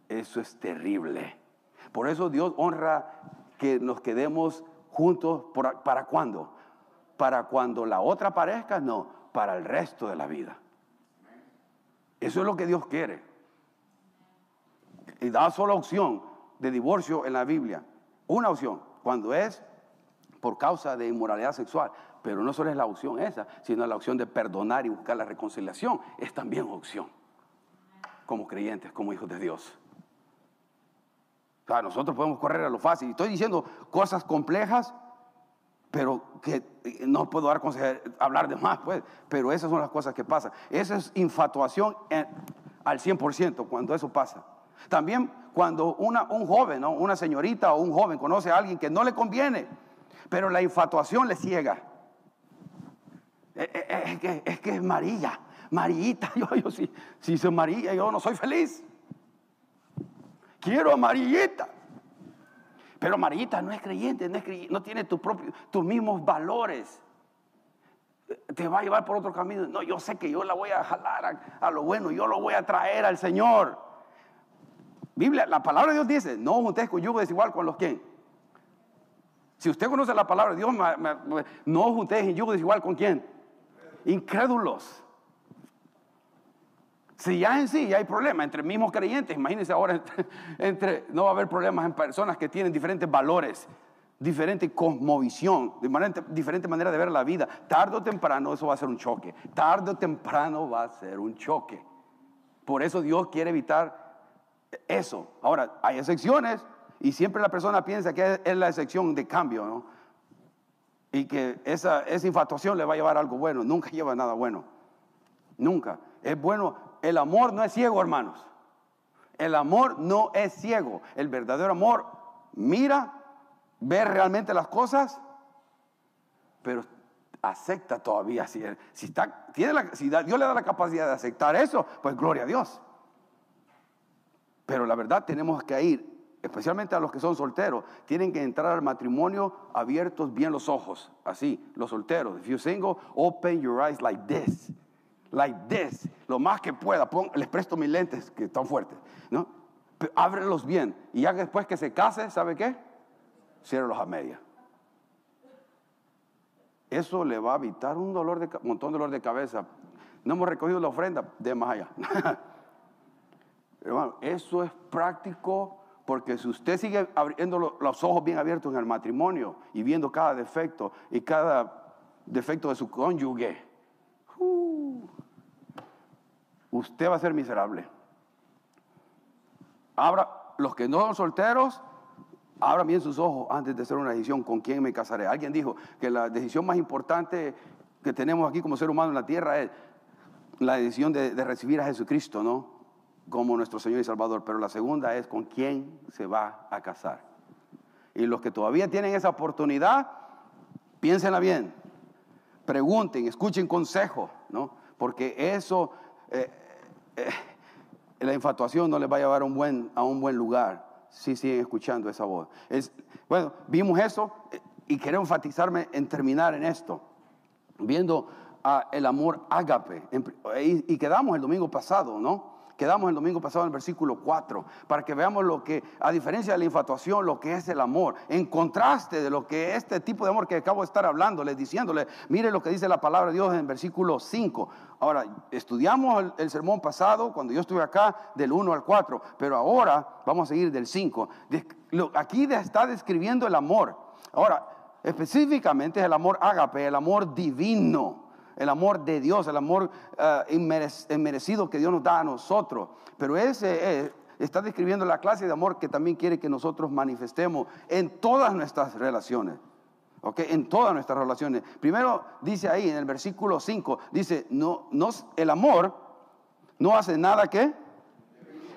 eso es terrible. Por eso Dios honra que nos quedemos juntos, ¿para cuándo? Para cuando la otra parezca, no, para el resto de la vida. Eso es lo que Dios quiere y da sola opción de divorcio en la Biblia. Una opción, cuando es por causa de inmoralidad sexual. Pero no solo es la opción esa, sino la opción de perdonar y buscar la reconciliación. Es también opción. Como creyentes, como hijos de Dios. O sea, nosotros podemos correr a lo fácil. Estoy diciendo cosas complejas, pero que no puedo dar hablar de más, pues. Pero esas son las cosas que pasan. Esa es infatuación al 100% cuando eso pasa. También cuando una, un joven, una señorita o un joven conoce a alguien que no le conviene, pero la infatuación le ciega. Eh, eh, eh, es, que, es que es María, Marillita, yo, yo si, si soy María, yo no soy feliz. Quiero a Marillita. Pero Marillita no es creyente, no, tiene tu propio, tus mismos valores. Te va a llevar por otro camino. No, yo sé que yo la voy a jalar a, lo bueno, yo lo voy a traer al Señor. Biblia, la palabra de Dios dice, no con yugo desigual con los que. Si usted conoce la palabra de Dios, no juntes en yugo desigual con quién. Incrédulos. Si ya en sí ya hay problemas entre mismos creyentes, imagínense ahora entre, no va a haber problemas en personas que tienen diferentes valores, diferente cosmovisión, diferente manera de ver la vida. Tarde o temprano eso va a ser un choque. Tarde o temprano va a ser un choque. Por eso Dios quiere evitar eso. Ahora, hay excepciones y siempre la persona piensa que es la excepción de cambio, ¿no? Y que esa, esa infatuación le va a llevar algo bueno. Nunca lleva nada bueno. Nunca. Es bueno el amor no es ciego, hermanos. El amor no es ciego. El verdadero amor mira, ve realmente las cosas, pero acepta todavía. Si, está, tiene la, Dios le da la capacidad de aceptar eso, pues gloria a Dios. Pero la verdad tenemos que ir, especialmente a los que son solteros, tienen que entrar al matrimonio abiertos bien los ojos, así, los solteros. If you're single, open your eyes like this like this, lo más que pueda. les presto mis lentes que están fuertes, ¿no? ábrelos bien. Y ya después que se case, ¿sabe qué? Ciérrelos a media. Eso le va a evitar un dolor de, montón de dolor de cabeza. No hemos recogido la ofrenda, de más allá. Hermano, eso es práctico porque si usted sigue abriendo los ojos bien abiertos en el matrimonio y viendo cada defecto y cada defecto de su cónyuge, uh, usted va a ser miserable. Abra, los que no son solteros, abran bien sus ojos antes de hacer una decisión con quién me casaré. Alguien dijo que la decisión más importante que tenemos aquí como ser humano en la tierra es la decisión de, recibir a Jesucristo, ¿no? Como nuestro Señor y Salvador. Pero la segunda es con quién se va a casar. Y los que todavía tienen esa oportunidad, piénsenla bien. Pregunten, escuchen consejo, ¿no? Porque eso eh, eh, la infatuación no les va a llevar a un buen, a un buen lugar si siguen escuchando esa voz. Es, bueno, vimos eso eh, y quiero enfatizarme en terminar en esto, viendo el amor ágape. Y, y quedamos el domingo pasado, ¿no? Quedamos el domingo pasado en el versículo 4, para que veamos lo que, a diferencia de la infatuación, lo que es el amor, en contraste de lo que este tipo de amor que acabo de estar hablándoles, diciéndole, mire lo que dice la palabra de Dios en el versículo 5. Ahora, estudiamos el, sermón pasado, cuando yo estuve acá, del 1 al 4, pero ahora vamos a seguir del 5. Aquí está describiendo el amor. Ahora, específicamente es el amor ágape, el amor divino el amor de Dios, el amor uh, inmerecido que Dios nos da a nosotros. Pero ese está describiendo la clase de amor que también quiere que nosotros manifestemos en todas nuestras relaciones. Okay, en todas nuestras relaciones. Primero dice ahí en el versículo 5, dice, no, no, el amor no hace nada que,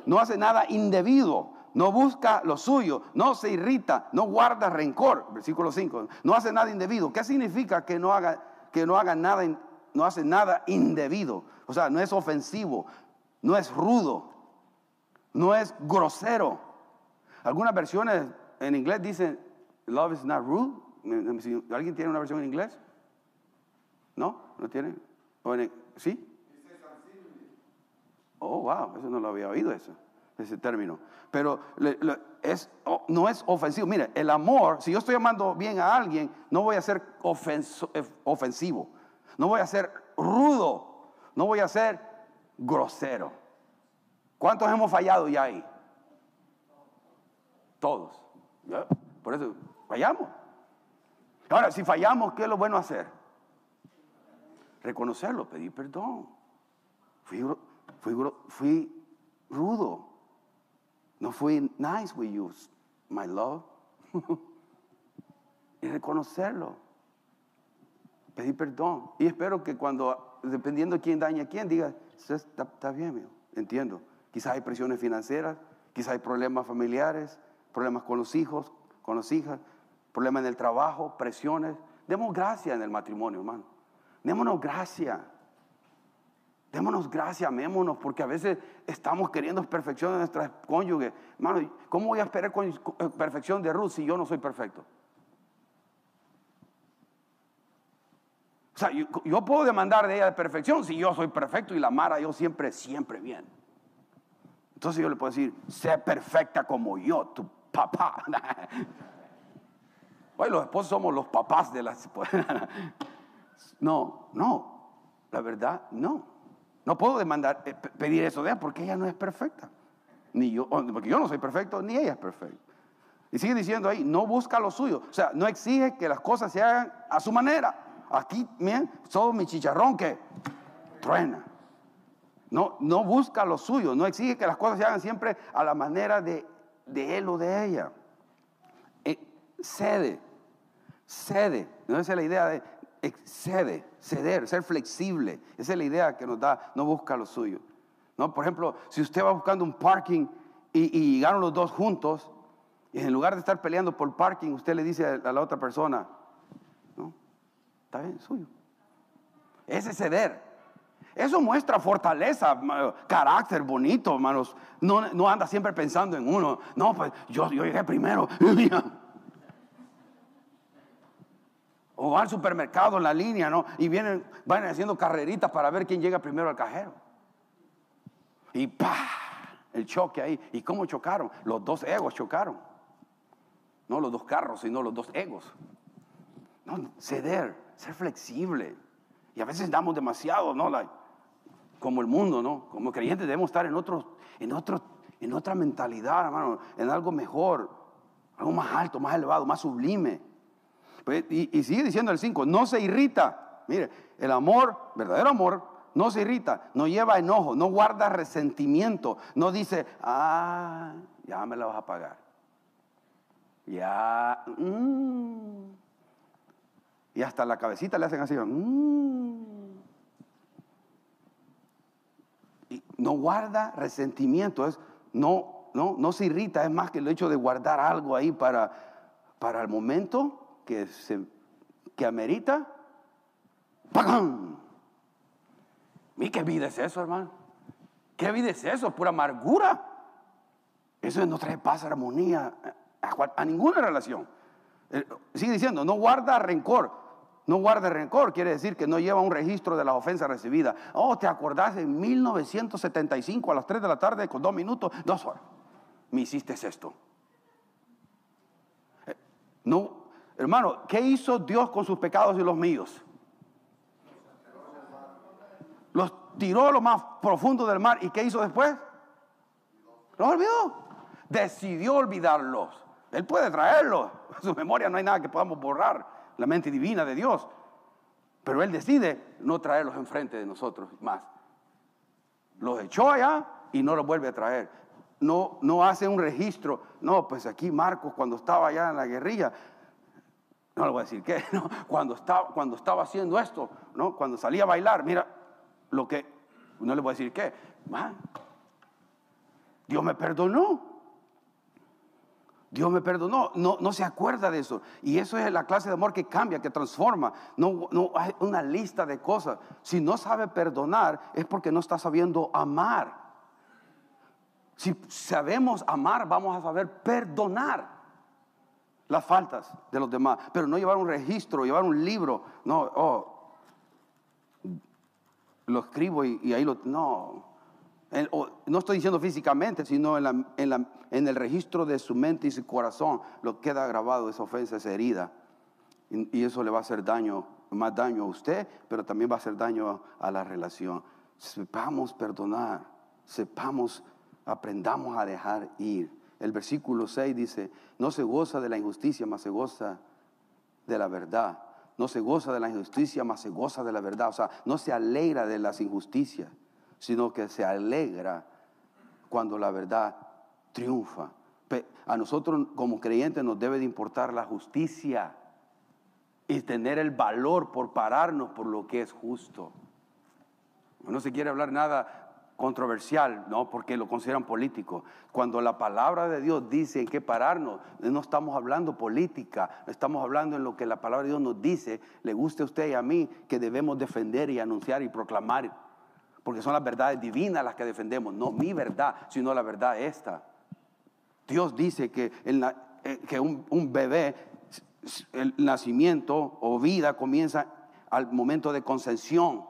no hace nada indebido, no busca lo suyo, no se irrita, no guarda rencor. Versículo 5, no hace nada indebido. ¿Qué significa que no haga que no haga nada, no hace nada indebido. O sea, no es ofensivo, no es rudo, no es grosero. Algunas versiones en inglés dicen, love is not rude. ¿Alguien tiene una versión en inglés? ¿No? ¿No tiene? ¿Sí? Oh, wow, eso no lo había oído eso, ese término. Pero es, no es ofensivo. Mire, el amor, si yo estoy amando bien a alguien, no voy a ser eh, ofensivo, no voy a ser rudo, no voy a ser grosero. ¿Cuántos hemos fallado ya ahí? Todos. Por eso, fallamos. Ahora, si fallamos, ¿qué es lo bueno hacer? Reconocerlo, pedir perdón. Fui, fui, fui rudo. No fui nice with you, my love. y reconocerlo. Pedir perdón. Y espero que cuando, dependiendo de quién daña a quién, diga, está, bien, mío, entiendo. Quizás hay presiones financieras, quizás hay problemas familiares, problemas con los hijos, con las hijas, problemas en el trabajo, presiones. Demos gracia en el matrimonio, hermano. Démonos gracia. Démonos gracia, amémonos, porque a veces estamos queriendo perfección de nuestras cónyuges. Hermano, ¿cómo voy a esperar con perfección de Ruth si yo no soy perfecto? O sea, yo, puedo demandar de ella de perfección si yo soy perfecto y la Mara yo siempre, siempre bien. Entonces yo le puedo decir, sé perfecta como yo, tu papá. Hoy los esposos somos los papás de las... no, no, la verdad, no. No puedo demandar, eh, pedir eso de ella porque ella no es perfecta. Ni yo, porque yo no soy perfecto, ni ella es perfecta. Y sigue diciendo ahí, no busca lo suyo. O sea, no exige que las cosas se hagan a su manera. Aquí, miren, todo mi chicharrón que truena. No, no busca lo suyo, no exige que las cosas se hagan siempre a la manera de, él o de ella. Eh, cede, cede. No esa es la idea de cede, ceder, ser flexible. Esa es la idea que nos da, no busca lo suyo. ¿No? Por ejemplo, si usted va buscando un parking y, y llegaron los dos juntos, y en lugar de estar peleando por parking, usted le dice a la otra persona. Está bien, suyo. Ese ceder. Eso muestra fortaleza, carácter bonito, hermanos. No, no anda siempre pensando en uno. No, pues yo, yo llegué primero. O va al supermercado en la línea, ¿no? Y vienen, van haciendo carreritas para ver quién llega primero al cajero. Y ¡pa! El choque ahí. ¿Y cómo chocaron? Los dos egos chocaron. No los dos carros, sino los dos egos. No, ceder, ser flexible. Y a veces damos demasiado, ¿no? como el mundo, ¿no? Como creyentes debemos estar en otro, en otro, en otra mentalidad, hermano, en algo mejor, algo más alto, más elevado, más sublime. Pues, y, sigue diciendo el 5, no se irrita. Mire, el amor, verdadero amor, no se irrita, no lleva enojo, no guarda resentimiento, no dice, ah, ya me la vas a pagar. Ya, mm". Y hasta la cabecita le hacen así, mm". y no guarda resentimiento, es, no, no, no se irrita, es más que el hecho de guardar algo ahí para, para el momento que, se, que amerita, ¡pagán! ¿Y qué vida es eso, hermano? ¿Qué vida es eso? Pura amargura. Eso no trae paz, armonía a, ninguna relación. Eh, sigue diciendo, no guarda rencor. No guarda rencor, quiere decir que no lleva un registro de la ofensa recibida. Oh, ¿te acordás en 1975 a las 3 de la tarde con dos minutos, dos horas? Me hiciste esto. Eh, no, Hermano, ¿qué hizo Dios con sus pecados y los míos? Los tiró a lo más profundo del mar. ¿Y qué hizo después? Los olvidó. Decidió olvidarlos. Él puede traerlos. En su memoria no hay nada que podamos borrar. La mente divina de Dios. Pero Él decide no traerlos enfrente de nosotros más. Los echó allá y no los vuelve a traer. No, no hace un registro. No, pues aquí Marcos cuando estaba allá en la guerrilla no le voy a decir qué, cuando, estaba, cuando estaba haciendo esto, ¿no? cuando salía a bailar, mira lo que, no le voy a decir qué, Dios me perdonó. Dios me perdonó, no, no se acuerda de eso. Y eso es la clase de amor que cambia, que transforma. No, no hay una lista de cosas. Si no sabe perdonar es porque no está sabiendo amar. Si sabemos amar, vamos a saber perdonar las faltas de los demás, pero no llevar un registro, llevar un libro, no, oh, lo escribo y, ahí lo, no, no estoy diciendo físicamente, sino en, el registro de su mente y su corazón, lo queda grabado esa ofensa, esa herida, y, y eso le va a hacer daño, más daño a usted, pero también va a hacer daño a la relación. Sepamos perdonar, sepamos, aprendamos a dejar ir. el versículo 6 dice, no se goza de la injusticia, mas se goza de la verdad. No se goza de la injusticia, mas se goza de la verdad. O sea, no se alegra de las injusticias, sino que se alegra cuando la verdad triunfa. A nosotros como creyentes nos debe de importar la justicia y tener el valor por pararnos por lo que es justo. No se quiere hablar nada controversial, ¿no? Porque lo consideran político. Cuando la palabra de Dios dice en qué pararnos, no estamos hablando política, estamos hablando en lo que la palabra de Dios nos dice, le guste a usted y a mí, que debemos defender y anunciar y proclamar, porque son las verdades divinas las que defendemos, no mi verdad, sino la verdad esta. Dios dice que, eh, un, bebé, el nacimiento o vida comienza al momento de concepción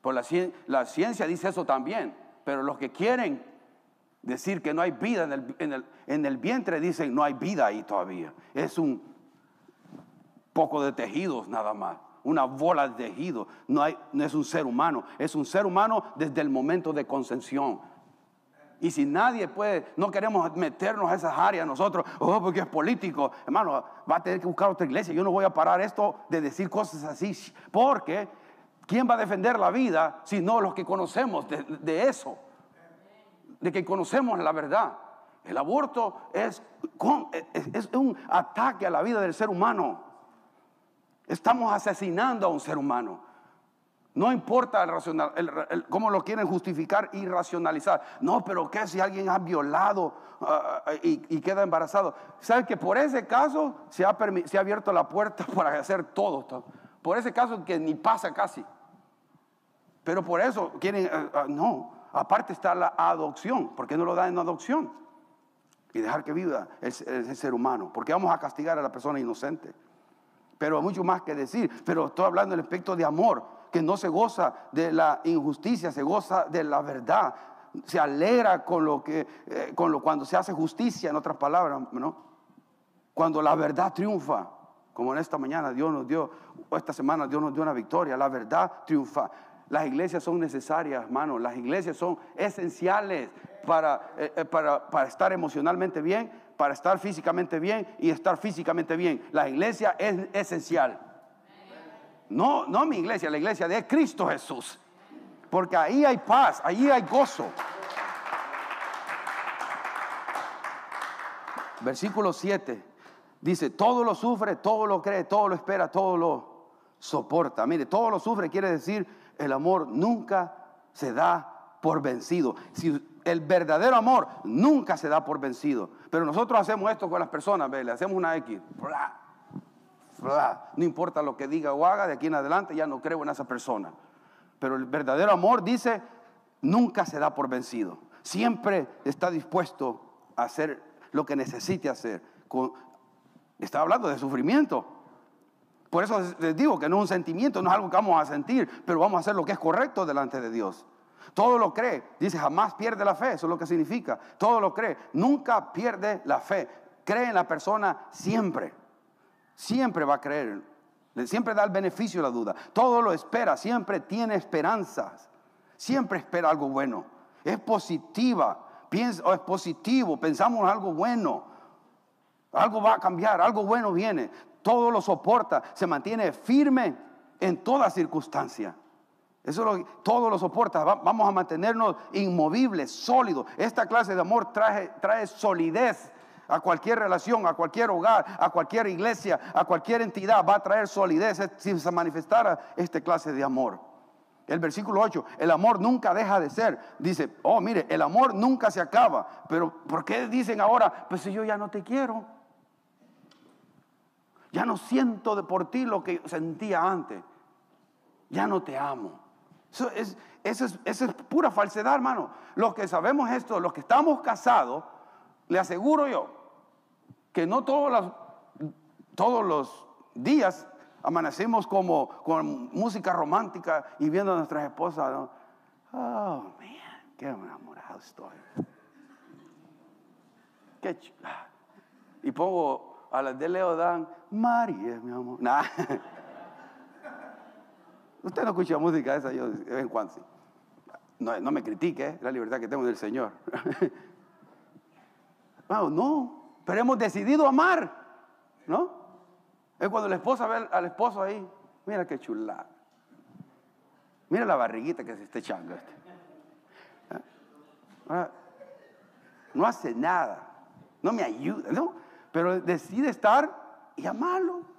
por la, ciencia dice eso también, pero los que quieren decir que no hay vida en, el, en el, vientre dicen no hay vida ahí todavía. Es un poco de tejidos nada más, una bola de tejido. No, hay, no es un ser humano, es un ser humano desde el momento de concepción. Y si nadie puede, no queremos meternos a esas áreas nosotros, oh, porque es político, hermano, va a tener que buscar otra iglesia. Yo no voy a parar esto de decir cosas así, porque ¿Quién va a defender la vida si no los que conocemos de, eso? De que conocemos la verdad. El aborto es, es, un ataque a la vida del ser humano. Estamos asesinando a un ser humano. No importa el racional, cómo lo quieren justificar y racionalizar. No, pero ¿qué si alguien ha violado ah, ah, y, queda embarazado? ¿Sabe que por ese caso se ha, abierto la puerta para hacer todo? Por ese caso que ni pasa casi. Pero por eso quieren, eh, eh, no, aparte está la adopción. ¿Por qué no lo dan en adopción? Y dejar que viva el, ser humano. Porque vamos a castigar a la persona inocente. Pero hay mucho más que decir. Pero estoy hablando del aspecto de amor, que no se goza de la injusticia, se goza de la verdad. Se alegra con lo que, eh, con lo, cuando se hace justicia, en otras palabras. Cuando la verdad triunfa. Como en esta mañana Dios nos dio, o esta semana Dios nos dio una victoria, la verdad triunfa. Las iglesias son necesarias, hermano. Las iglesias son esenciales para, eh, eh, para, para, estar emocionalmente bien, para estar físicamente bien y estar físicamente bien. La iglesia es esencial. No, no mi iglesia, la iglesia de Cristo Jesús. Porque ahí hay paz, ahí hay gozo. Versículo 7 dice, todo lo sufre, todo lo cree, todo lo espera, todo lo soporta. Mire, todo lo sufre quiere decir el amor nunca se da por vencido. El verdadero amor nunca se da por vencido. Pero nosotros hacemos esto con las personas, ¿ve? le hacemos una X. No importa lo que diga o haga, de aquí en adelante ya no creo en esa persona. Pero el verdadero amor dice, nunca se da por vencido. Siempre está dispuesto a hacer lo que necesite hacer. Está hablando de sufrimiento. Por eso les digo que no es un sentimiento, no es algo que vamos a sentir, pero vamos a hacer lo que es correcto delante de Dios. Todo lo cree. Dice, jamás pierde la fe. Eso es lo que significa. Todo lo cree. Nunca pierde la fe. Cree en la persona siempre. Siempre va a creer. Siempre da el beneficio de la duda. Todo lo espera. Siempre tiene esperanzas. Siempre espera algo bueno. Es positiva. Piensa, o es positivo. Pensamos en algo bueno. Algo va a cambiar. Algo bueno viene todo lo soporta, se mantiene firme en toda circunstancia. Eso lo, todo lo soporta. vamos a mantenernos inmovibles, sólidos. Esta clase de amor trae, trae solidez a cualquier relación, a cualquier hogar, a cualquier iglesia, a cualquier entidad. Va a traer solidez si se manifestara esta clase de amor. El versículo 8, el amor nunca deja de ser. Dice, oh, mire, el amor nunca se acaba. Pero ¿por qué dicen ahora, pues si yo ya no te quiero? Ya no siento de por ti lo que sentía antes. Ya no te amo. Eso es, es, pura falsedad, hermano. Los que sabemos esto, los que estamos casados, le aseguro yo que no todos todos los días amanecemos como con música romántica y viendo a nuestras esposas. Oh, man, qué enamorado estoy. Qué y pongo a las de Leo dan María, mi amor. Usted no escucha música esa, yo de vez en cuando No, me critique, la libertad que tengo del Señor. No, no, pero hemos decidido amar, ¿no? Es cuando la esposa ve al esposo ahí, mira qué chulada. Mira la barriguita que se está echando este. ¿Eh? no hace nada, no me ayuda, ¿no? Pero decide estar y amarlo.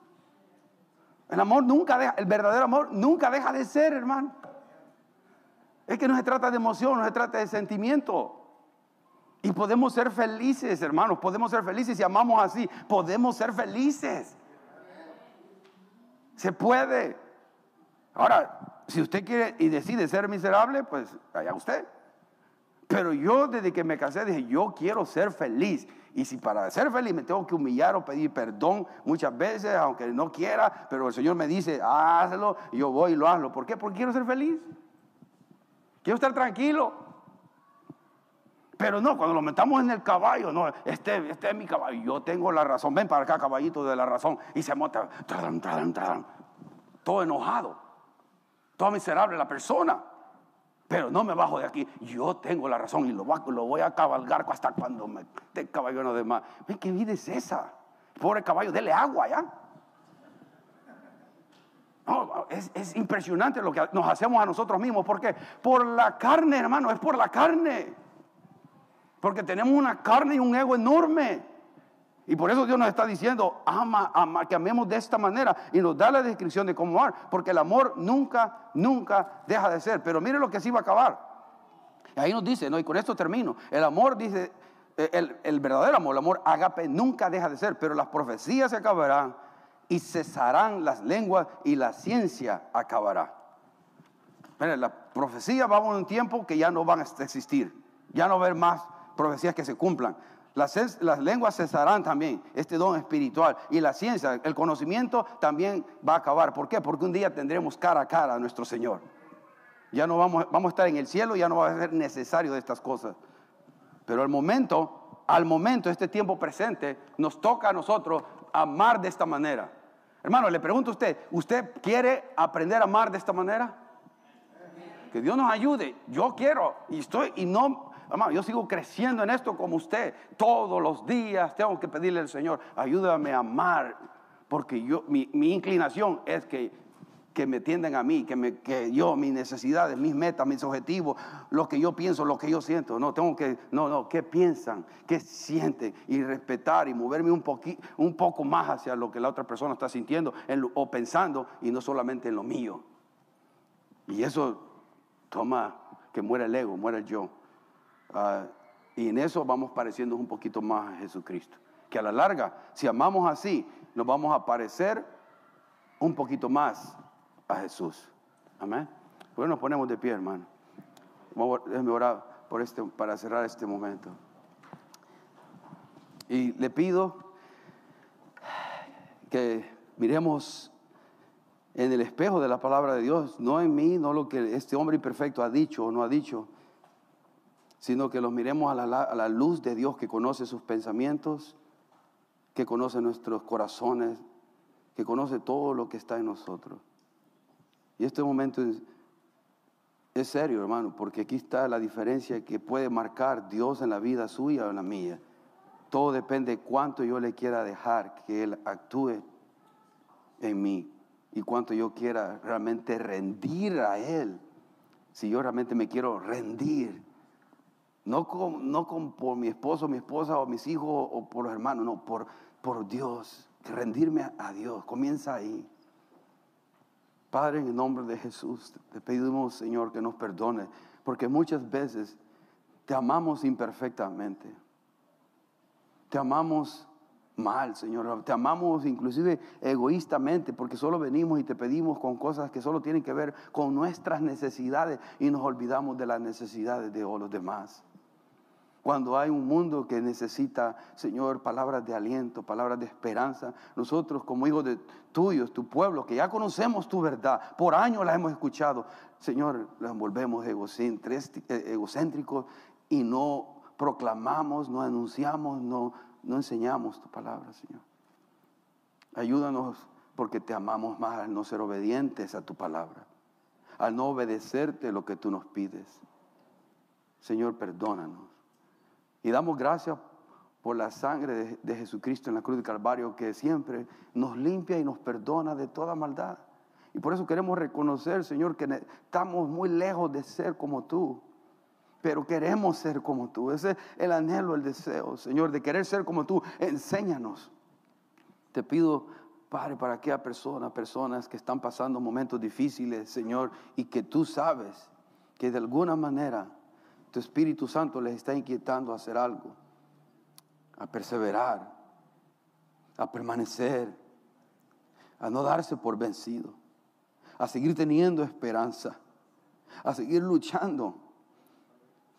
El amor nunca deja, el verdadero amor nunca deja de ser, hermano. Es que no se trata de emoción, no se trata de sentimiento. Y podemos ser felices, hermanos, podemos ser felices si amamos así, podemos ser felices. Se puede. Ahora, si usted quiere y decide ser miserable, pues allá usted. Pero yo desde que me casé dije, yo quiero ser feliz. Y si para ser feliz me tengo que humillar o pedir perdón muchas veces, aunque no quiera, pero el Señor me dice, hazlo, yo voy y lo hago. ¿Por qué? Porque quiero ser feliz. Quiero estar tranquilo. Pero no, cuando lo metamos en el caballo, no, este, este es mi caballo, yo tengo la razón, ven para acá caballito de la razón, y se monta, todo enojado, todo miserable la persona, pero no me bajo de aquí, yo tengo la razón y lo, voy a cabalgar hasta cuando me dé caballo no demás. Ven, ¿qué vida es esa? Pobre caballo, dele agua ya. es, es, impresionante lo que nos hacemos a nosotros mismos. ¿Por qué? Por la carne, hermano, es por la carne. Porque tenemos una carne y un ego enorme. Y por eso Dios nos está diciendo, ama, ama, que amemos de esta manera. Y nos da la descripción de cómo amar. Porque el amor nunca, nunca deja de ser. Pero mire lo que sí va a acabar. Y ahí nos dice, ¿no? y con esto termino. El amor dice, eh, el, verdadero amor, el amor agape, nunca deja de ser. Pero las profecías se acabarán y cesarán las lenguas y la ciencia acabará. Mire, la profecía va a un tiempo que ya no van a existir. Ya no va a haber más profecías que se cumplan. Las, lenguas cesarán también, este don espiritual. Y la ciencia, el conocimiento también va a acabar. ¿Por qué? Porque un día tendremos cara a cara a nuestro Señor. Ya no vamos, vamos a estar en el cielo, ya no va a ser necesario de estas cosas. Pero al momento, al momento, este tiempo presente, nos toca a nosotros amar de esta manera. Hermano, le pregunto a usted, ¿usted quiere aprender a amar de esta manera? Que Dios nos ayude. Yo quiero y estoy y no Amado, yo sigo creciendo en esto como usted. Todos los días tengo que pedirle al Señor, ayúdame a amar, porque yo, mi, inclinación es que, que me tienden a mí, que, me, que yo, mis necesidades, mis metas, mis objetivos, lo que yo pienso, lo que yo siento. No, tengo que, no, no, ¿qué piensan? ¿Qué sienten? Y respetar y moverme un, un poco más hacia lo que la otra persona está sintiendo o pensando y no solamente en lo mío. Y eso toma que muera el ego, muera el yo. Ah, y en eso vamos pareciendo un poquito más a Jesucristo. Que a la larga, si amamos así, nos vamos a parecer un poquito más a Jesús. Amén. Bueno, nos ponemos de pie, hermano. Déjeme orar por este, para cerrar este momento. Y le pido que miremos en el espejo de la palabra de Dios, no en mí, no lo que este hombre imperfecto ha dicho o no ha dicho, sino que los miremos a la, luz de Dios que conoce sus pensamientos, que conoce nuestros corazones, que conoce todo lo que está en nosotros. Y este momento es, es, serio, hermano, porque aquí está la diferencia que puede marcar Dios en la vida suya o en la mía. Todo depende de cuánto yo le quiera dejar que Él actúe en mí y cuánto yo quiera realmente rendir a Él. Si yo realmente me quiero rendir no, con, no por mi esposo, mi esposa o mis hijos o por los hermanos, no, por, por Dios. Rendirme a, Dios. Comienza ahí. Padre, en el nombre de Jesús, te pedimos, Señor, que nos perdone, porque muchas veces te amamos imperfectamente. Te amamos mal, Señor. Te amamos inclusive egoístamente porque solo venimos y te pedimos con cosas que solo tienen que ver con nuestras necesidades y nos olvidamos de las necesidades de los demás. Cuando hay un mundo que necesita, Señor, palabras de aliento, palabras de esperanza, nosotros como hijos tuyos, tu pueblo, que ya conocemos tu verdad, por años la hemos escuchado, Señor, nos volvemos eh, egocéntricos y no proclamamos, no anunciamos, no, no enseñamos tu palabra, Señor. Ayúdanos porque te amamos más al no ser obedientes a tu palabra, al no obedecerte lo que tú nos pides. Señor, perdónanos. Y damos gracias por la sangre de, de Jesucristo en la cruz del Calvario que siempre nos limpia y nos perdona de toda maldad. Y por eso queremos reconocer, Señor, que estamos muy lejos de ser como tú. Pero queremos ser como tú. Ese es el anhelo, el deseo, Señor, de querer ser como tú. Enséñanos. Te pido, Padre, para aquellas personas, personas que están pasando momentos difíciles, Señor, y que tú sabes que de alguna manera tu Espíritu Santo les está inquietando a hacer algo, a perseverar, a permanecer, a no darse por vencido a seguir teniendo esperanza, a seguir luchando.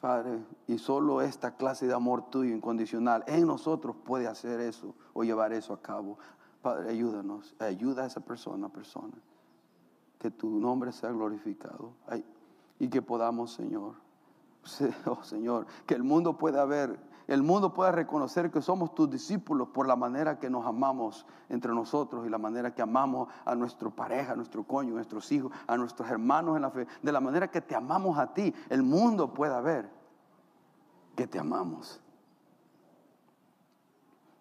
Padre, y solo esta clase de amor tuyo incondicional en nosotros puede hacer eso o llevar eso a cabo. Padre, ayúdanos, ayuda a esa persona, persona, que tu nombre sea glorificado y que podamos, Señor, oh Señor, que el mundo pueda ver el mundo pueda reconocer que somos tus discípulos por la manera que nos amamos entre nosotros y la manera que amamos a nuestra pareja, a nuestro coño, a nuestros hijos, a nuestros hermanos en la fe, de la manera que te amamos a ti, el mundo pueda ver que te amamos,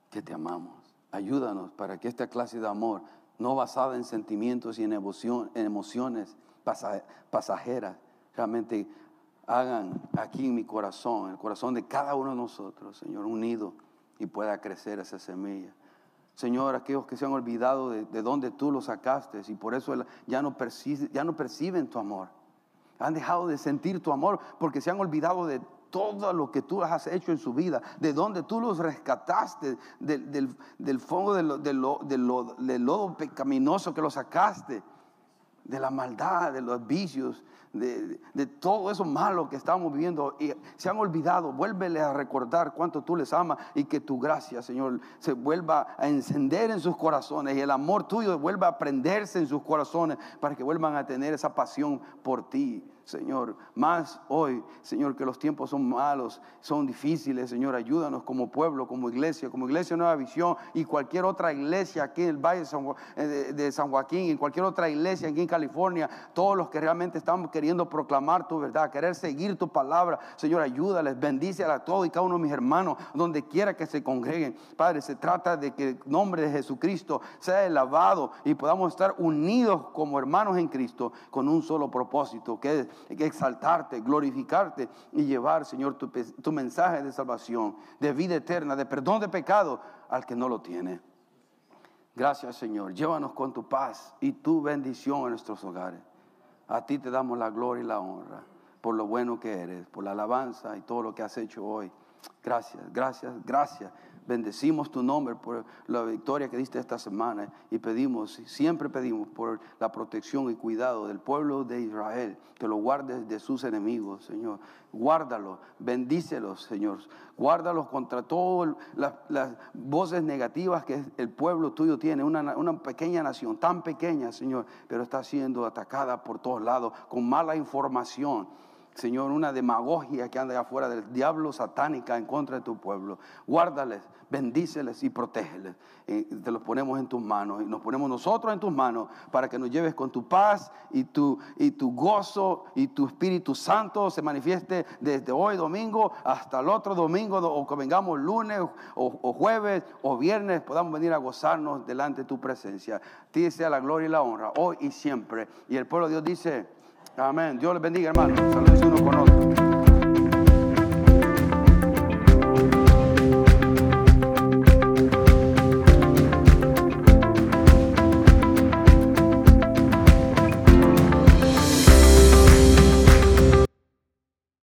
que te amamos. Ayúdanos para que esta clase de amor, no basada en sentimientos y en, emociones pasajeras, realmente hagan aquí en mi corazón, el corazón de cada uno de nosotros, Señor, unido y pueda crecer esa semilla. Señor, aquellos que se han olvidado de, de dónde tú los sacaste y por eso ya no, ya no perciben tu amor. Han dejado de sentir tu amor porque se han olvidado de todo lo que tú has hecho en su vida, de dónde tú los rescataste, del, del, fondo del lodo pecaminoso que los sacaste, de la maldad, de los vicios, de, todo eso malo que estamos viviendo y se han olvidado. Vuélvele a recordar cuánto tú les amas y que tu gracia, Señor, se vuelva a encender en sus corazones y el amor tuyo vuelva a prenderse en sus corazones para que vuelvan a tener esa pasión por ti. Señor. Más hoy, Señor, que los tiempos son malos, son difíciles, Señor. Ayúdanos como pueblo, como iglesia, como iglesia Nueva Visión y cualquier otra iglesia aquí en el Valle de San, Joaquín, en cualquier otra iglesia aquí en California, todos los que realmente estamos queriendo proclamar tu verdad, querer seguir tu palabra, Señor, ayúdales, bendice a todos y cada uno de mis hermanos, donde quiera que se congreguen. Padre, se trata de que el nombre de Jesucristo sea elevado y podamos estar unidos como hermanos en Cristo con un solo propósito, que es exaltarte, glorificarte y llevar, Señor, tu, mensaje de salvación, de vida eterna, de perdón de pecado al que no lo tiene. Gracias, Señor. Llévanos con tu paz y tu bendición en nuestros hogares. A ti te damos la gloria y la honra por lo bueno que eres, por la alabanza y todo lo que has hecho hoy. Gracias, gracias, gracias. Bendecimos tu nombre por la victoria que diste esta semana y pedimos, siempre pedimos por la protección y cuidado del pueblo de Israel, que lo guardes de sus enemigos, Señor. Guárdalos, bendícelos, Señor. Guárdalos contra todas las, voces negativas que el pueblo tuyo tiene. Una, una pequeña nación, tan pequeña, Señor, pero está siendo atacada por todos lados con mala información Señor, una demagogia que anda afuera del diablo satánica en contra de tu pueblo. Guárdales, bendíceles y protégeles. Te los ponemos en tus manos y nos ponemos nosotros en tus manos para que nos lleves con tu paz y tu, y tu gozo y tu Espíritu Santo se manifieste desde hoy domingo hasta el otro domingo o que vengamos lunes o, o jueves o viernes podamos venir a gozarnos delante de tu presencia. A ti sea la gloria y la honra hoy y siempre. Y el pueblo de Dios dice... Amén. Dios les bendiga, hermano. Saludos uno con otro.